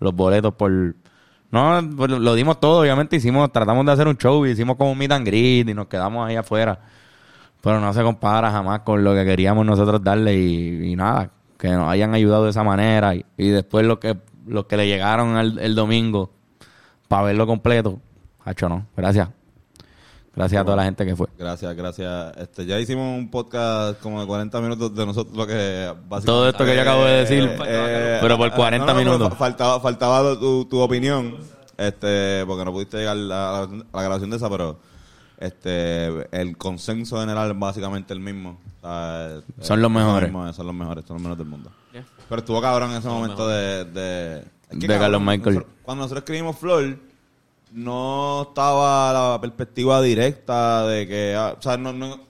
los boletos por... No, pues, lo dimos todo, obviamente hicimos, tratamos de hacer un show y hicimos como un meet and greet y nos quedamos ahí afuera. Pero no se compara jamás con lo que queríamos nosotros darle y, nada, que nos hayan ayudado de esa manera y, y después lo que, los que le llegaron al- el domingo para verlo completo. Hacho, no. Gracias. Gracias a toda la gente que fue. Gracias, gracias. Este, ya hicimos un podcast como de 40 minutos de nosotros, lo que básicamente... Todo esto que yo acabo de decir, Eh, pero por ah, 40 no, no, pero minutos. fa- faltaba, faltaba tu, tu opinión, este, porque no pudiste llegar a la, a la grabación de esa, pero este, el consenso general es básicamente el mismo. O sea, Son eh, los mejores. mismo, son los mejores, son los mejores del mundo. Yeah. Pero estuvo cabrón en ese momento de... De, es De Carlos Michael. nosotros- cuando nosotros escribimos Flor, no estaba la perspectiva directa de que... ah, o sea, no... no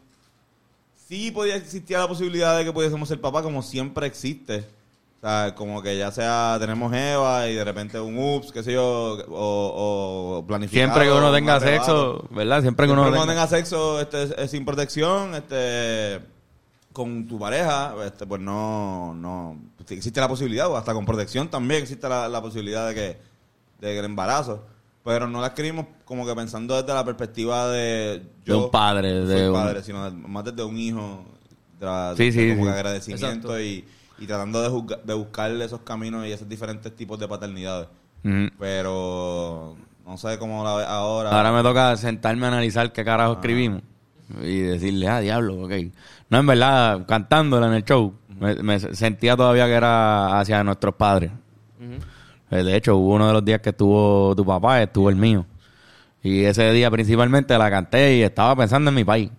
sí podía existir la posibilidad de que pudiésemos ser papá, como siempre existe. O sea, como que ya sea, tenemos Eva y de repente un ups, qué sé yo, o, o planificado. Siempre que uno un tenga sexo, ¿verdad? Siempre que Siempre uno que uno tenga... tenga sexo este, sin protección, este con tu pareja, este, pues no, no existe la posibilidad, o hasta con protección también existe la, la posibilidad de que, de que el embarazo. Pero no la escribimos como que pensando desde la perspectiva de De un padre, de un- padre, sino más desde un hijo, de, la- Sí, de sí, como sí. que agradecimiento y, y tratando de, juzga- de buscar esos caminos y esos diferentes tipos de paternidades. Pero no sé cómo la ves ahora. Ahora me toca sentarme a analizar qué carajo escribimos y decirle, ah, diablo, ok. No, en verdad, cantándola en el show, me, me sentía todavía que era hacia nuestros padres. Eh, De hecho, hubo uno de los días que estuvo tu papá, estuvo el mío. Y ese día principalmente la canté y estaba pensando en mi país.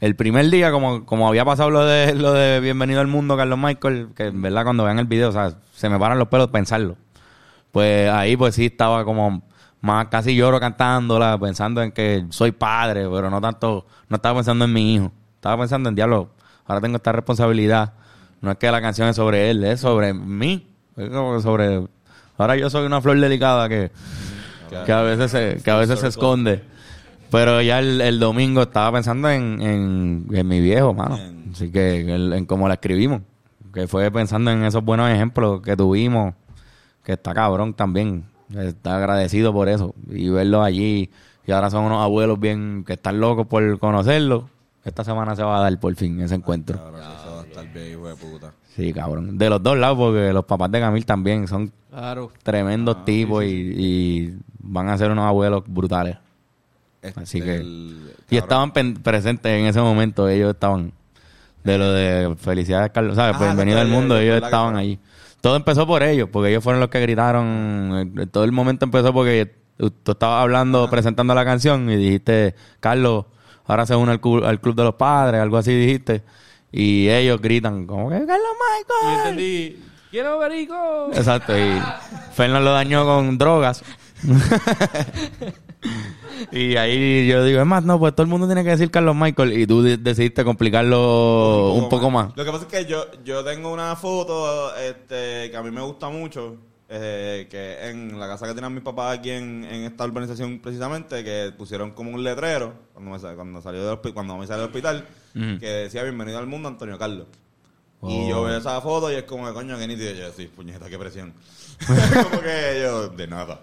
El primer día, como, como había pasado lo de lo de Bienvenido al Mundo, Carlos Michael, que en verdad cuando vean el video, o sea, se me paran los pelos pensarlo. Pues ahí pues sí estaba como más casi lloro cantándola, pensando en que soy padre, pero no tanto, no estaba pensando en mi hijo. Estaba pensando en diablo, ahora tengo esta responsabilidad. No es que la canción es sobre él, es sobre mí. Es sobre ahora yo soy una flor delicada que, que a veces se, que a veces se esconde. Pero ya el, el domingo estaba pensando en, en, en mi viejo, mano. Así que en, en cómo la escribimos. Que fue pensando en esos buenos ejemplos que tuvimos. Que está cabrón también. Está agradecido por eso. Y verlos allí. Y ahora son unos abuelos bien que están locos por conocerlos. Esta semana se va a dar por fin ese encuentro. Cabrón, eso va a estar bien, hijo de puta. Sí, cabrón. De los dos lados, porque los papás de Camil también son Claro. tremendos tipos Y, y van a ser unos abuelos brutales. Este, Así que- el- Y estaban presentes en ese momento, ellos estaban de lo de felicidades Carlos, ¿sabes? Ah, Bienvenido al mundo, ellos, ellos ¿verdad que estaban allí. Todo empezó por ellos, porque ellos fueron los que gritaron, eh, todo el momento empezó porque tú estabas hablando, presentando la canción y dijiste, Carlos, ahora se une al, cu- al club de los padres, algo así dijiste, y ellos gritan, como que Carlos Y Michael. entendí. ¡Quiero verico! Exacto, y Fernando lo dañó con drogas. [LAUGHS] y ahí yo digo, es más, no, pues todo el mundo tiene que decir Carlos Michael. Y tú de- decidiste complicarlo un poco más. Lo que pasa es que yo, yo tengo una foto este, que a mí me gusta mucho, eh, que en la casa que tenían mis papás aquí en, en esta urbanización precisamente, que pusieron como un letrero cuando me, cuando salió del hospi- cuando me salió del hospital, que decía bienvenido al mundo Antonio Carlos. Oh. Y yo veo esa foto y es como que coño, que nítido. Y yo, sí, puñeta, qué presión. [LAUGHS] [LAUGHS] como que yo, de nada.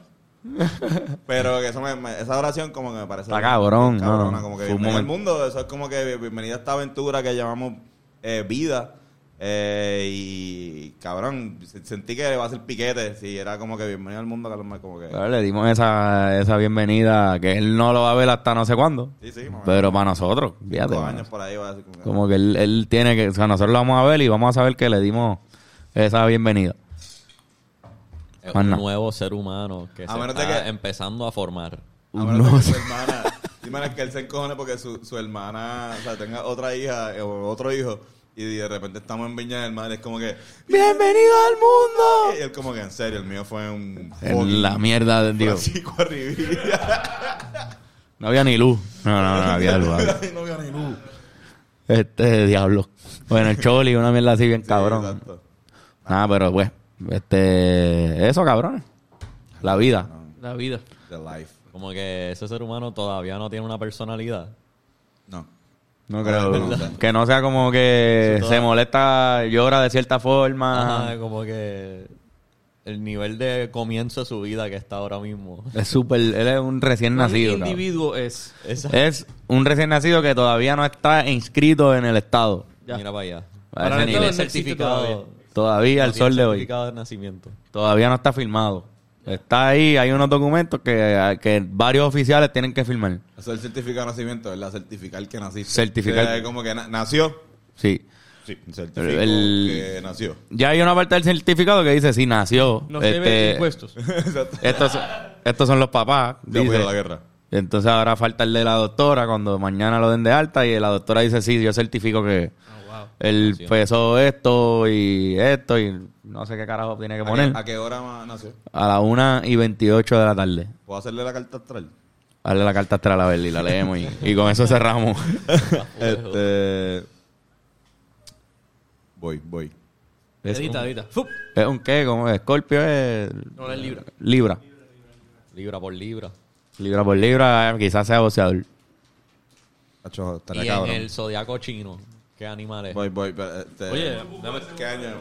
Pero que eso me, me- esa oración como que me parece... Está cabrón, cabrona, no, como que al momento. mundo. Eso es como que bienvenida a esta aventura que llamamos eh, vida. Eh, y cabrón, se- sentí que va a ser piquete. Sí, era como que bienvenido al mundo, Carlos como que... Le dimos esa, esa bienvenida que él no lo va a ver hasta no sé cuándo. Sí, sí, Pero para nosotros, fíjate. cinco mano. años por ahí va a ser como que... Como que él, él tiene que, o sea, nosotros lo vamos a ver y vamos a saber que le dimos esa bienvenida. Es Más un nada. nuevo ser humano que A se está que- empezando a formar. A menos de que su hermana, [LAUGHS] dime que él se encojone porque su, su hermana, o sea, tenga otra hija o otro hijo y de repente estamos en Viña del Mar, es como que ¡Bienvenido al mundo! y él como que en serio, el mío fue un En la mierda de Dios. [LAUGHS] No había ni luz. No, no, no había luz. [LAUGHS] no había ni luz. Este diablo. Bueno, el choli, una mierda así bien cabrón. Exacto. Nada, pero pues, este, eso cabrón. La vida. La vida. The life. Como que ese ser humano todavía no tiene una personalidad. No. No creo. [LAUGHS] Que no sea como que se molesta, llora de cierta forma. Ajá, como que el nivel de comienzo de su vida que está ahora mismo. Es súper, él es un recién nacido. Un cabrón. individuo es. Es un recién nacido que todavía no está inscrito en el estado. Ya. Mira para allá. Para el certificado. todavía. Todavía no al tiene sol de hoy. certificado de nacimiento. Todavía no está firmado. Está ahí, hay unos documentos que, que varios oficiales tienen que firmar. Eso es el certificado de nacimiento, ¿verdad? Certificar que naciste. Certificar. O sea, como que na- nació. Sí. Sí, certifico El- que nació. Ya hay una parte del certificado que dice si nació. No se este, debe impuestos. [LAUGHS] Exacto. Estos, estos son los papás. Apoyo dice. la guerra. Entonces ahora falta el de la doctora cuando mañana lo den de alta y la doctora dice sí, yo certifico que Oh, wow. él pesó esto y esto y no sé qué carajo tiene que ¿A poner. qué, a qué hora nació? A las 1 y 28 de la tarde. ¿Puedo hacerle la carta astral? Dale la carta astral a ver y la leemos y, y con eso cerramos. [LAUGHS] Este. Voy, voy. Es Edita, un, edita. ¡Fup! es un qué, como Scorpio es No, no es libra. libra. Libra por libra. Libra por libra, eh, quizás sea boxeador. Y cabrón. en el zodiaco chino, ¿qué animal es? Voy, voy. pero, este, Oye, dame... ¿Qué año?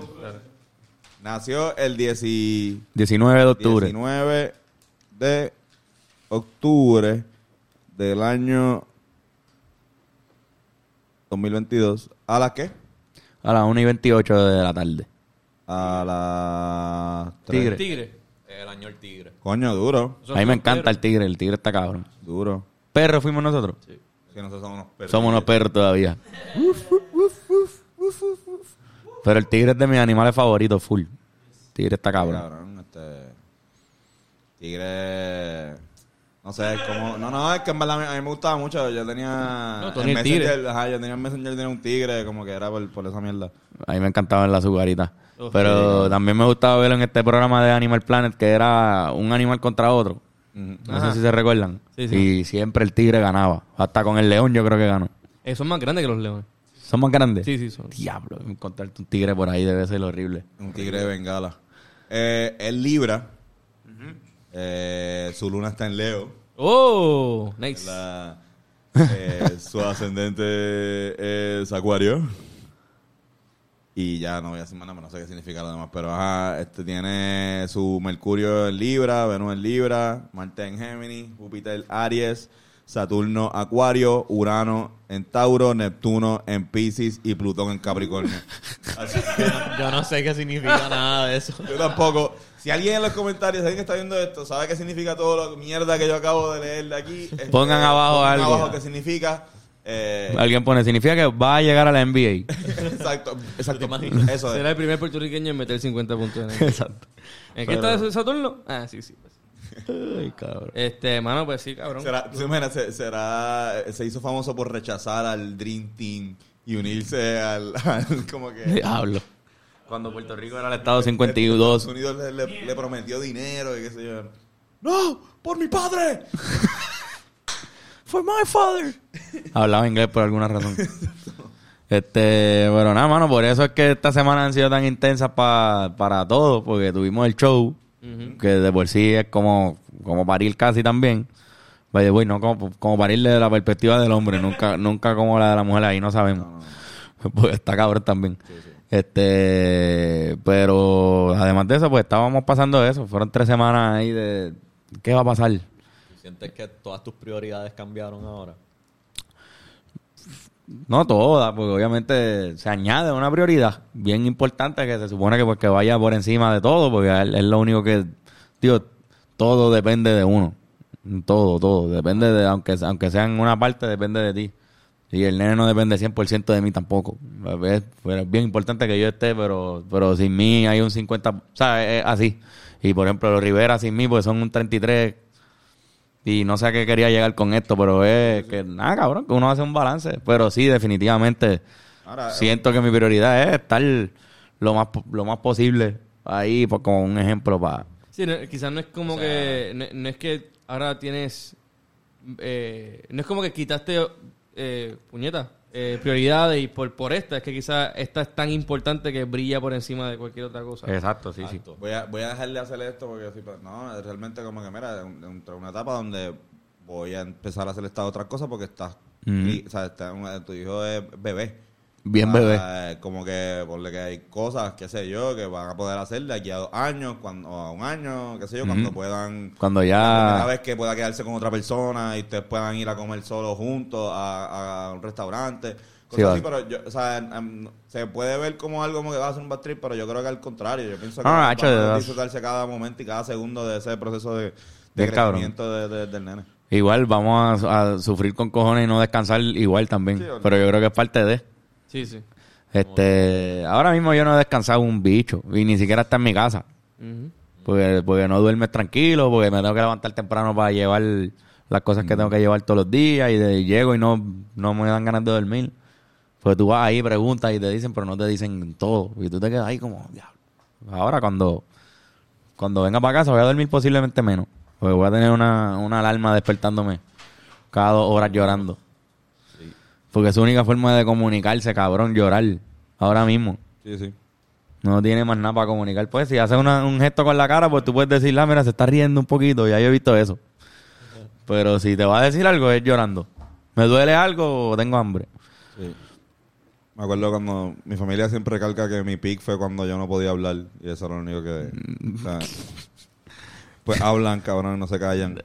Nació el 10 y- 19 de octubre. 19 de octubre del año 2022. ¿A las qué? A las 1 y 28 de la tarde. A las tres. Tigre. Tigre. El año del tigre. Coño, duro. A mí me encanta perros. el tigre, el tigre está cabrón. Duro. Perro fuimos nosotros. Que nosotros somos unos perros. Somos unos perros todavía. Pero el tigre es de mis animales favoritos, full. Tigre está cabrón. Cabrón, este. Tigre. No sé, es como. No, no, es que en verdad a mí, a mí me gustaba mucho. Yo tenía. No, Tony el tigre. Ajá, yo tenía en Messenger, tenía un tigre, como que era por, por esa mierda. A mí me encantaba ver la sugarita. Uf, Pero también me gustaba verlo en este programa de Animal Planet, que era un animal contra otro. No Ajá. sé si se recuerdan. Sí, sí. Y siempre el tigre ganaba. Hasta con el león yo creo que ganó. Eh, son más grandes que los leones. ¿Son más grandes? Sí, sí, son. Diablo, encontrarte un tigre por ahí debe ser horrible. Un tigre de bengala. Eh, es Libra. Eh, su luna está en Leo. ¡Oh! Nice. La- eh, [LAUGHS] su ascendente es Acuario. Y ya no voy a decir más nada, no sé qué significa lo demás. Pero ajá, este tiene su Mercurio en Libra, Venus en Libra, Marte en Géminis, Júpiter Aries, Saturno Acuario, Urano en Tauro, Neptuno en Pisces y Plutón en Capricornio. [LAUGHS] Así que Yo no sé qué significa nada de eso. yo tampoco. Si alguien en los comentarios, alguien que está viendo esto, sabe qué significa todo lo mierda que yo acabo de leer de aquí, este, Pongan abajo pongan algo. abajo qué significa. Eh, Alguien pone, significa que va a llegar a la NBA. [LAUGHS] exacto, exacto. [LAUGHS] Eso es. Será el primer puertorriqueño en meter 50 puntos en el... Exacto. ¿En qué está Saturno? Ah, sí, sí. pues. Ay, cabrón. Este, mano, pues sí, cabrón. Será, ¿tú te imaginas? se, será, se hizo famoso por rechazar al Dream Team y unirse al, [LAUGHS] al- como que Diablo. Cuando Puerto Rico era el estado Estados 52. Unidos le, le- le prometió dinero y qué sé yo. ¡No! ¡Por mi padre! [LAUGHS] For my father. Hablaba inglés por alguna razón. [LAUGHS] Este, bueno, nada, mano, por eso es que esta semana han sido tan intensas pa- para todos, porque tuvimos el show, que de por sí es como, como parir casi también. By the way, no como, como parir desde la perspectiva del hombre, nunca, [LAUGHS] nunca como la de la mujer, ahí no sabemos. [LAUGHS] Porque está cabrón también. Este, pero además de eso, pues estábamos pasando eso. Fueron tres semanas ahí de qué va a pasar. ¿Sientes que todas tus prioridades cambiaron ahora? No todas, porque obviamente se añade una prioridad bien importante que se supone que pues que vaya por encima de todo, porque es lo único que, tío, todo depende de uno. Todo, todo. Depende de, aunque, aunque sea una parte, depende de ti. Y el nene no depende 100% de mí tampoco. Es, es bien importante que yo esté, pero, pero sin mí hay un 50, o sea, es así. Y por ejemplo, los Rivera sin mí, pues son un 33. Y no sé a qué quería llegar con esto, pero es que nada, cabrón, que uno hace un balance. Pero sí, definitivamente, Ahora, siento que mi prioridad es estar lo más, lo más posible ahí, pues, como un ejemplo para... Sí, no, quizás no es como que... No, no es que ahora tienes... eh, no es como que quitaste, eh, puñeta, eh, prioridades y por, por esta. Es que quizás esta es tan importante que brilla por encima de cualquier otra cosa. Exacto, sí, sí. Voy a, voy a dejar de hacer esto porque sí, pero no, realmente como que mira, un- entré en una etapa donde voy a empezar a hacer estas otras cosas porque estás, Mm. o sea, está tu hijo es bebé. Bien Ah, bebé. Como que, por que hay cosas, qué sé yo, que van a poder hacer de aquí a dos años, cuando, o a un año, qué sé yo, cuando puedan... Cuando La primera ya... vez que pueda quedarse con otra persona y ustedes puedan ir a comer solos juntos a, a un restaurante. Sí, así, pero yo, o sea, se puede ver como algo como que va a ser un bad trip, pero yo creo que al contrario. Yo pienso que no, va a disfrutarse cada momento y cada segundo de ese proceso de, de crecimiento de- de- del nene. Igual vamos a, a sufrir con cojones y no descansar igual también. Sí, pero yo creo que es parte de... Sí, sí. Este, ahora mismo yo no he descansado un bicho y ni siquiera está en mi casa. Porque, porque no duermes tranquilo, porque me tengo que levantar temprano para llevar las cosas que tengo que llevar todos los días y de, llego y no, no me dan ganas de dormir. Pues tú vas ahí, preguntas y te dicen, pero no te dicen todo. Y tú te quedas ahí como, diablo. Ahora cuando, cuando venga para casa voy a dormir posiblemente menos. Porque voy a tener una, una alarma despertándome cada dos horas llorando. Porque es su única forma de comunicarse, cabrón, llorar. Ahora mismo. Sí, sí. No tiene más nada para comunicar. Pues si hace una- un gesto con la cara, pues tú puedes decir, ah, mira, se está riendo un poquito. Ya yo he visto eso. Pero si te va a decir algo, es llorando. ¿Me duele algo o tengo hambre? Sí. Me acuerdo cuando mi familia siempre recalca que mi pick fue cuando yo no podía hablar y eso era lo único que... o sea, [LAUGHS] pues hablan, cabrón, no se callan.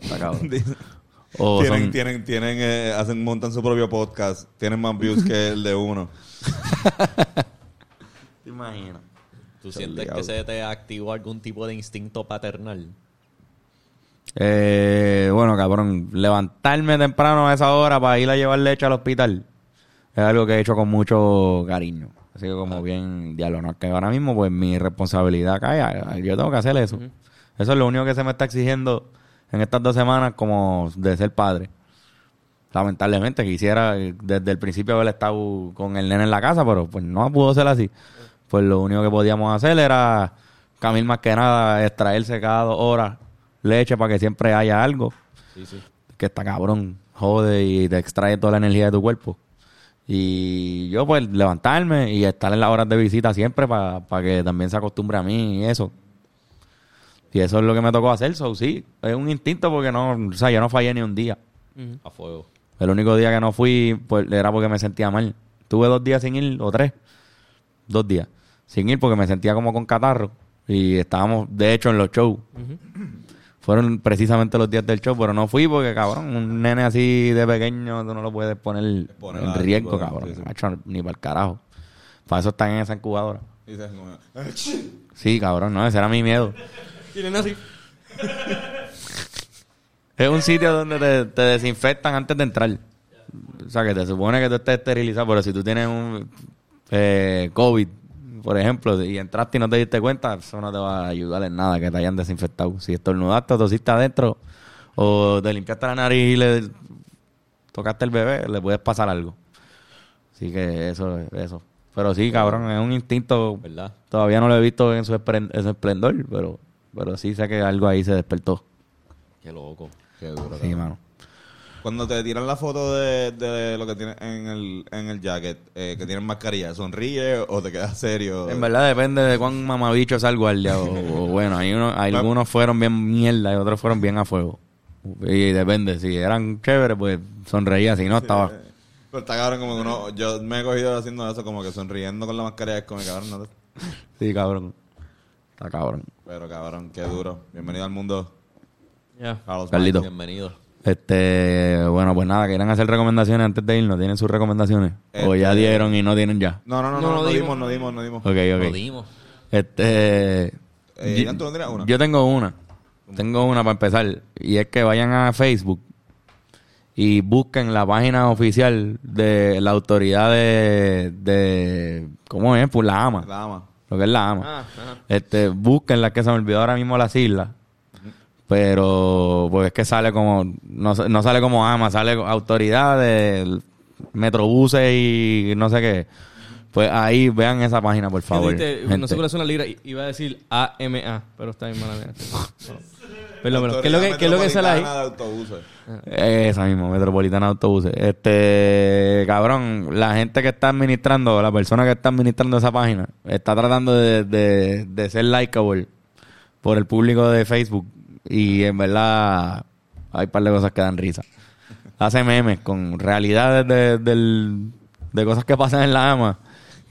Está cabrón. [LAUGHS] O tienen, son- tienen, tienen, eh, hacen, montan su propio podcast. Tienen más views que el de uno. [LAUGHS] ¿Te imaginas? ¿Tú sientes que se te activó algún tipo de instinto paternal? Eh, bueno, cabrón, levantarme temprano a esa hora para ir a llevar leche al hospital es algo que he hecho con mucho cariño. Así que como bien, diablo, no es que ahora mismo pues mi responsabilidad cae, yo tengo que hacer eso. Eso es lo único que se me está exigiendo en estas dos semanas como de ser padre. Lamentablemente quisiera eh, desde el principio haber estado con el nene en la casa, pero pues no pudo ser así. Pues lo único que podíamos hacer era, Camil más que nada, extraerse cada dos horas leche para que siempre haya algo. Que está cabrón, jode y te extrae toda la energía de tu cuerpo. Y yo pues levantarme y estar en las horas de visita siempre para que también se acostumbre a mí y eso. Y eso es lo que me tocó hacer, so sí, es un instinto porque no, o sea, yo no fallé ni un día. A fuego. El único día que no fui pues, era porque me sentía mal. Tuve dos días sin ir, o tres. Dos días. Sin ir porque me sentía como con catarro. Y estábamos, de hecho, en los shows. [CLEARS THROAT] Fueron precisamente los días del show, pero no fui porque, cabrón, un nene así de pequeño tú no lo puedes poner Poner en a- riesgo, cabrón. sí, sí. Macho, ni para el carajo. Para eso están en esa incubadora. Sí, cabrón, no, ese era mi miedo. Tienen así. Es un sitio donde te, te desinfectan antes de entrar. O sea, que te supone que tú estés esterilizado, pero si tú tienes un eh, COVID, por ejemplo, y entraste y no te diste cuenta, eso no te va a ayudar en nada que te hayan desinfectado. Si estornudaste o tosiste adentro, o te limpiaste la nariz y le tocaste el bebé, le puedes pasar algo. Así que eso es eso. Pero sí, cabrón, es un instinto. ¿Verdad? Todavía no lo he visto en su, espren- en su esplendor, pero, pero sí sé que algo ahí se despertó. Qué loco. Qué duro, Sí, cabrón. mano. Cuando te tiran la foto de, de lo que tienes en el, en el jacket, eh, que tienes mascarilla, ¿sonríe o te quedas serio? En verdad depende de cuán mamabicho sea el guardia. O, o [LAUGHS] bueno, hay unos, hay algunos fueron bien mierda y otros fueron bien a fuego. Y depende, si eran chéveres, pues sonreía, si no estaba. Pero está cabrón como que uno, yo me he cogido haciendo eso, como que sonriendo con la mascarilla, es como cabrón, no te- Sí, cabrón. Está cabrón. Pero cabrón, qué duro. Bienvenido al mundo, Ya. Carlos. Carlito. Bienvenido. Este, bueno, pues nada, quieren hacer recomendaciones antes de irnos. ¿Tienen sus recomendaciones? O ya Este- dieron y no tienen ya. No, no, no, No, no, no no, dimos. no dimos, no dimos. Ok, Lo ok. dimos. Este. Eh, yo- Ian, ¿tú no tienes una? Yo tengo una. Tengo una para empezar. Y es que vayan a Facebook y busquen la página oficial de la autoridad de. de ¿Cómo es? Pues la AMA. La ama. Lo que es la AMA. Ah, ajá. Este, busquen la que se me olvidó ahora mismo las islas. Pero, pues es que sale como, no, no sale como AMA, sale autoridad de Metrobuses y no sé qué. Pues ahí vean esa página, por favor. Dijiste, no sé cuáles son las libras. i- Iba a decir AMA, pero está bien mala [LAUGHS] perdón. ¿Qué es lo que, qué es lo que sale ahí? Metropolitana de autobuses. Esa misma, Metropolitana Autobuses. Este, cabrón, la gente que está administrando, la persona que está administrando esa página, está tratando de, de, de ser likeable por el público de Facebook. Y en verdad, hay un par de cosas que dan risa. Hace memes con realidades de, del- de cosas que pasan en la ama.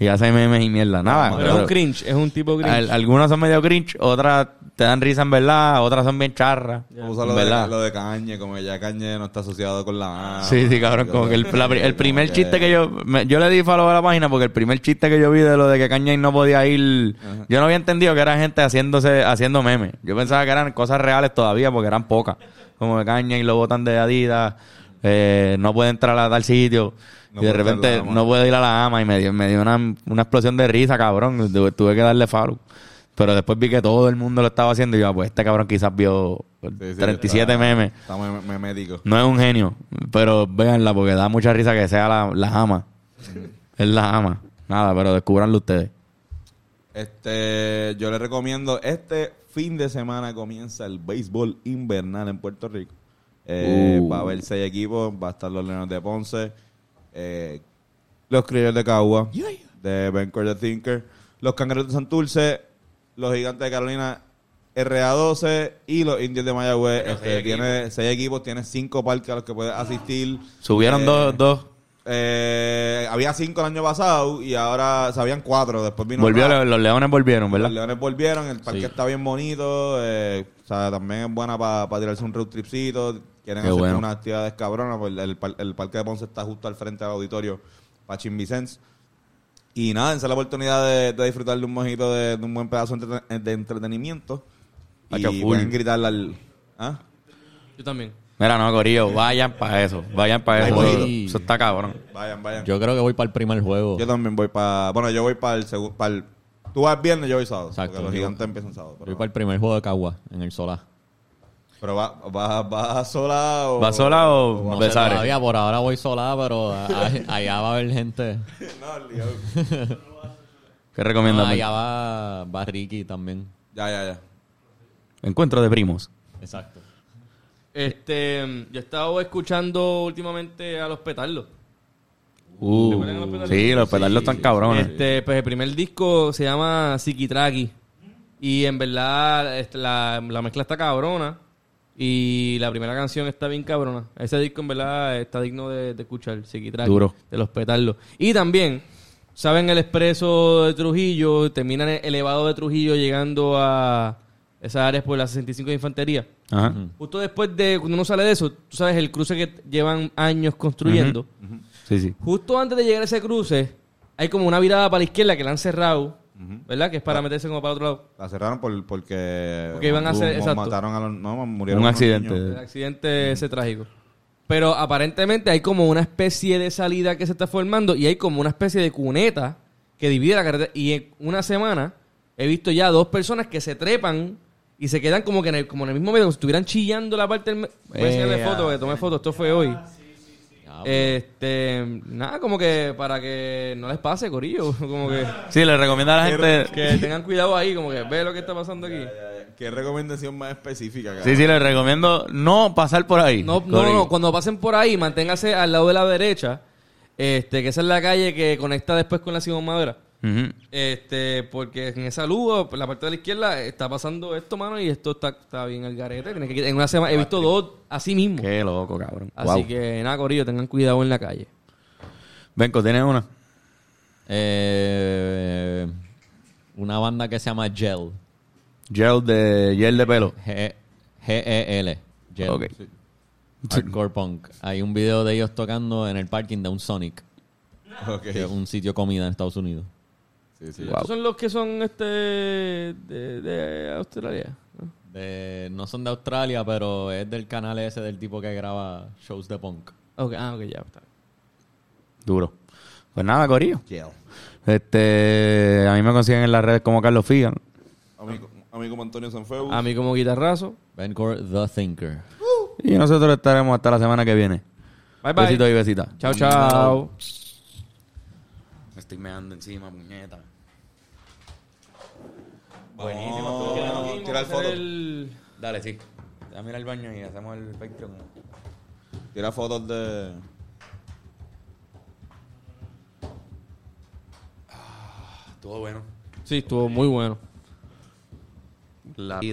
Y hace memes y mierda. Nada. Pero es un cringe, es un tipo cringe. al- algunas son medio cringe, otras te dan risa en verdad, otras son bien charras. Usa lo de, verdad. lo de Cañe, como que ya Cañe no está asociado con la ama. Sí, sí, cabrón. Como que el, la el primer que- chiste que yo... me- yo le di follow a la página porque el primer chiste que yo vi de lo de que Kanye no podía ir... Yo no había entendido que era gente haciéndose haciendo memes. Yo pensaba que eran cosas reales todavía porque eran pocas. Como que Kanye lo botan de Adidas, eh, no puede entrar a tal sitio. No y de repente no puede ir a la ama y me dio, me dio una, una explosión de risa, cabrón. Tuve, que darle follow. Pero después vi que todo el mundo lo estaba haciendo y yo, ah, pues este cabrón quizás vio Sí, sí, 37 está- memes. Está mem- memético. No es un genio, pero véanla porque da mucha risa que sea la, la ama. Es la ama. Nada, pero descubranlo ustedes. Este, yo les recomiendo, este fin de semana comienza el béisbol invernal en Puerto Rico. Eh, Uh. Va a haber seis equipos. Va a estar los Leones de Ponce. Eh, los Criollos de Cagua. De Bencore de Thinker. Los Cangreros de Santurce. Los Gigantes de Carolina. RA12 y los Indios de Mayagüez. Este, seis tiene seis equipos, tiene cinco parques a los que puedes asistir. Subieron Eh, dos, dos. eh, había cinco el año pasado y ahora sabían cuatro. Después vino Volvió, otra. los leones volvieron, ¿verdad? Los leones volvieron, el parque Sí. está bien bonito, eh, o sea, también es buena para tirarse un road tripcito, quieren Qué hacer bueno. unas actividades cabronas, pues el, par- el parque de Ponce está justo al frente del auditorio Pachín Vicens. Y nada, esa es la oportunidad de, de disfrutar de un mojito, de, de un buen pedazo de, entreten- de entretenimiento. Y pueden gritarle al... ¿Ah? Yo también. Mira, no, Corillo, vayan para eso. Vayan para eso. Voy. Eso está cabrón. Vayan, vayan. Yo, Yo creo que voy para el primer juego. también voy para... Bueno, yo voy para el segundo... Para el, tú vas viernes, yo voy sábado. Exacto. Porque los Yo- gigantes empiezan sábado. Voy para el primer juego de Cagua, en el Solá. Pero va, va, va sola o... ¿Va sola o No sé Besares? todavía, por ahora voy Solá, pero allá va a haber gente. [LAUGHS] No, lío. [LAUGHS] ¿Qué No, recomiendas? allá va, va Ricky también. Ya, ya, ya. Encuentro de primos. Exacto. Este, yo he estado escuchando últimamente a los petardos. Uh, los petardos? sí, los petardos están cabrones. Este, pues el primer disco se llama Psiquitraki. Y en verdad este, la, la mezcla está cabrona. Y la primera canción está bien cabrona. Ese disco en verdad está digno de, de escuchar. Psiquitraki. Duro. De los petardos. Y también, ¿saben el expreso de Trujillo? Terminan el elevado de Trujillo llegando a esas áreas por la 65 de Infantería. Ajá. Justo después de, cuando uno sale de eso, tú sabes el cruce que llevan años construyendo. Sí, sí. Justo antes de llegar a ese cruce, hay como una virada para la izquierda que la han cerrado, ¿verdad? Que es para meterse como para otro lado. La cerraron por, porque... Porque iban a hacer- exacto. Mataron a los... No, murieron Un accidente. El accidente ese trágico. Pero aparentemente hay como una especie de salida que se está formando y hay como una especie de cuneta que divide la carretera. Y en una semana he visto ya dos personas que se trepan y se quedan como que en el, como en el mismo medio, como si estuvieran chillando la parte del... Voy a enseñarle Eh, fotos, que tomé fotos, esto fue hoy. Este, nada, como que para que no les pase, corillo, [LAUGHS] como que, Sí, le recomiendo a la gente... que tengan cuidado ahí, como que ve lo que está pasando aquí. ¿Qué recomendación más específica? Sí, sí, les recomiendo no pasar por ahí. No, no, no, cuando pasen por ahí, manténgase al lado de la derecha, este, que esa es la calle que conecta después con la Simón Madera. Este, porque en esa luz, la parte de la izquierda, está pasando esto, mano, y esto está, está bien al garete. Tienes que- en una semana he visto dos así mismo. Qué loco, cabrón. Así Wow. que nada, Corillo, tengan cuidado en la calle. Venco, ¿tienes una? Eh, una banda que se llama Gel. Gel de gel de pelo. G- G-E-L. Gel. Ok. Hardcore Punk. Hay un video de ellos tocando en el parking de un Sonic, que es un sitio comida en Estados Unidos. Sí, sí. Wow. Estos son los que son este de, de Australia. ¿no? De, no son de Australia, pero es del canal ese del tipo que graba shows de punk. Ok, ah, ok, ya está. Duro. Pues nada, Corillo. Este, a mí me consiguen en las redes como Carlos Figan. Amigo, amigo como Antonio Sanfeu. A mí como guitarrazo. Ben Core, The Thinker. Y nosotros estaremos hasta la semana que viene. Bye bye. Besitos y besitas. Chao, chao. Me estoy meando encima, puñeta. Buenísimo. Vamos Tira el foto. el- Dale, sí. Dame ir al baño y hacemos el Patreon. Tira fotos de... Todo bueno. Sí, estuvo muy bueno. La vida.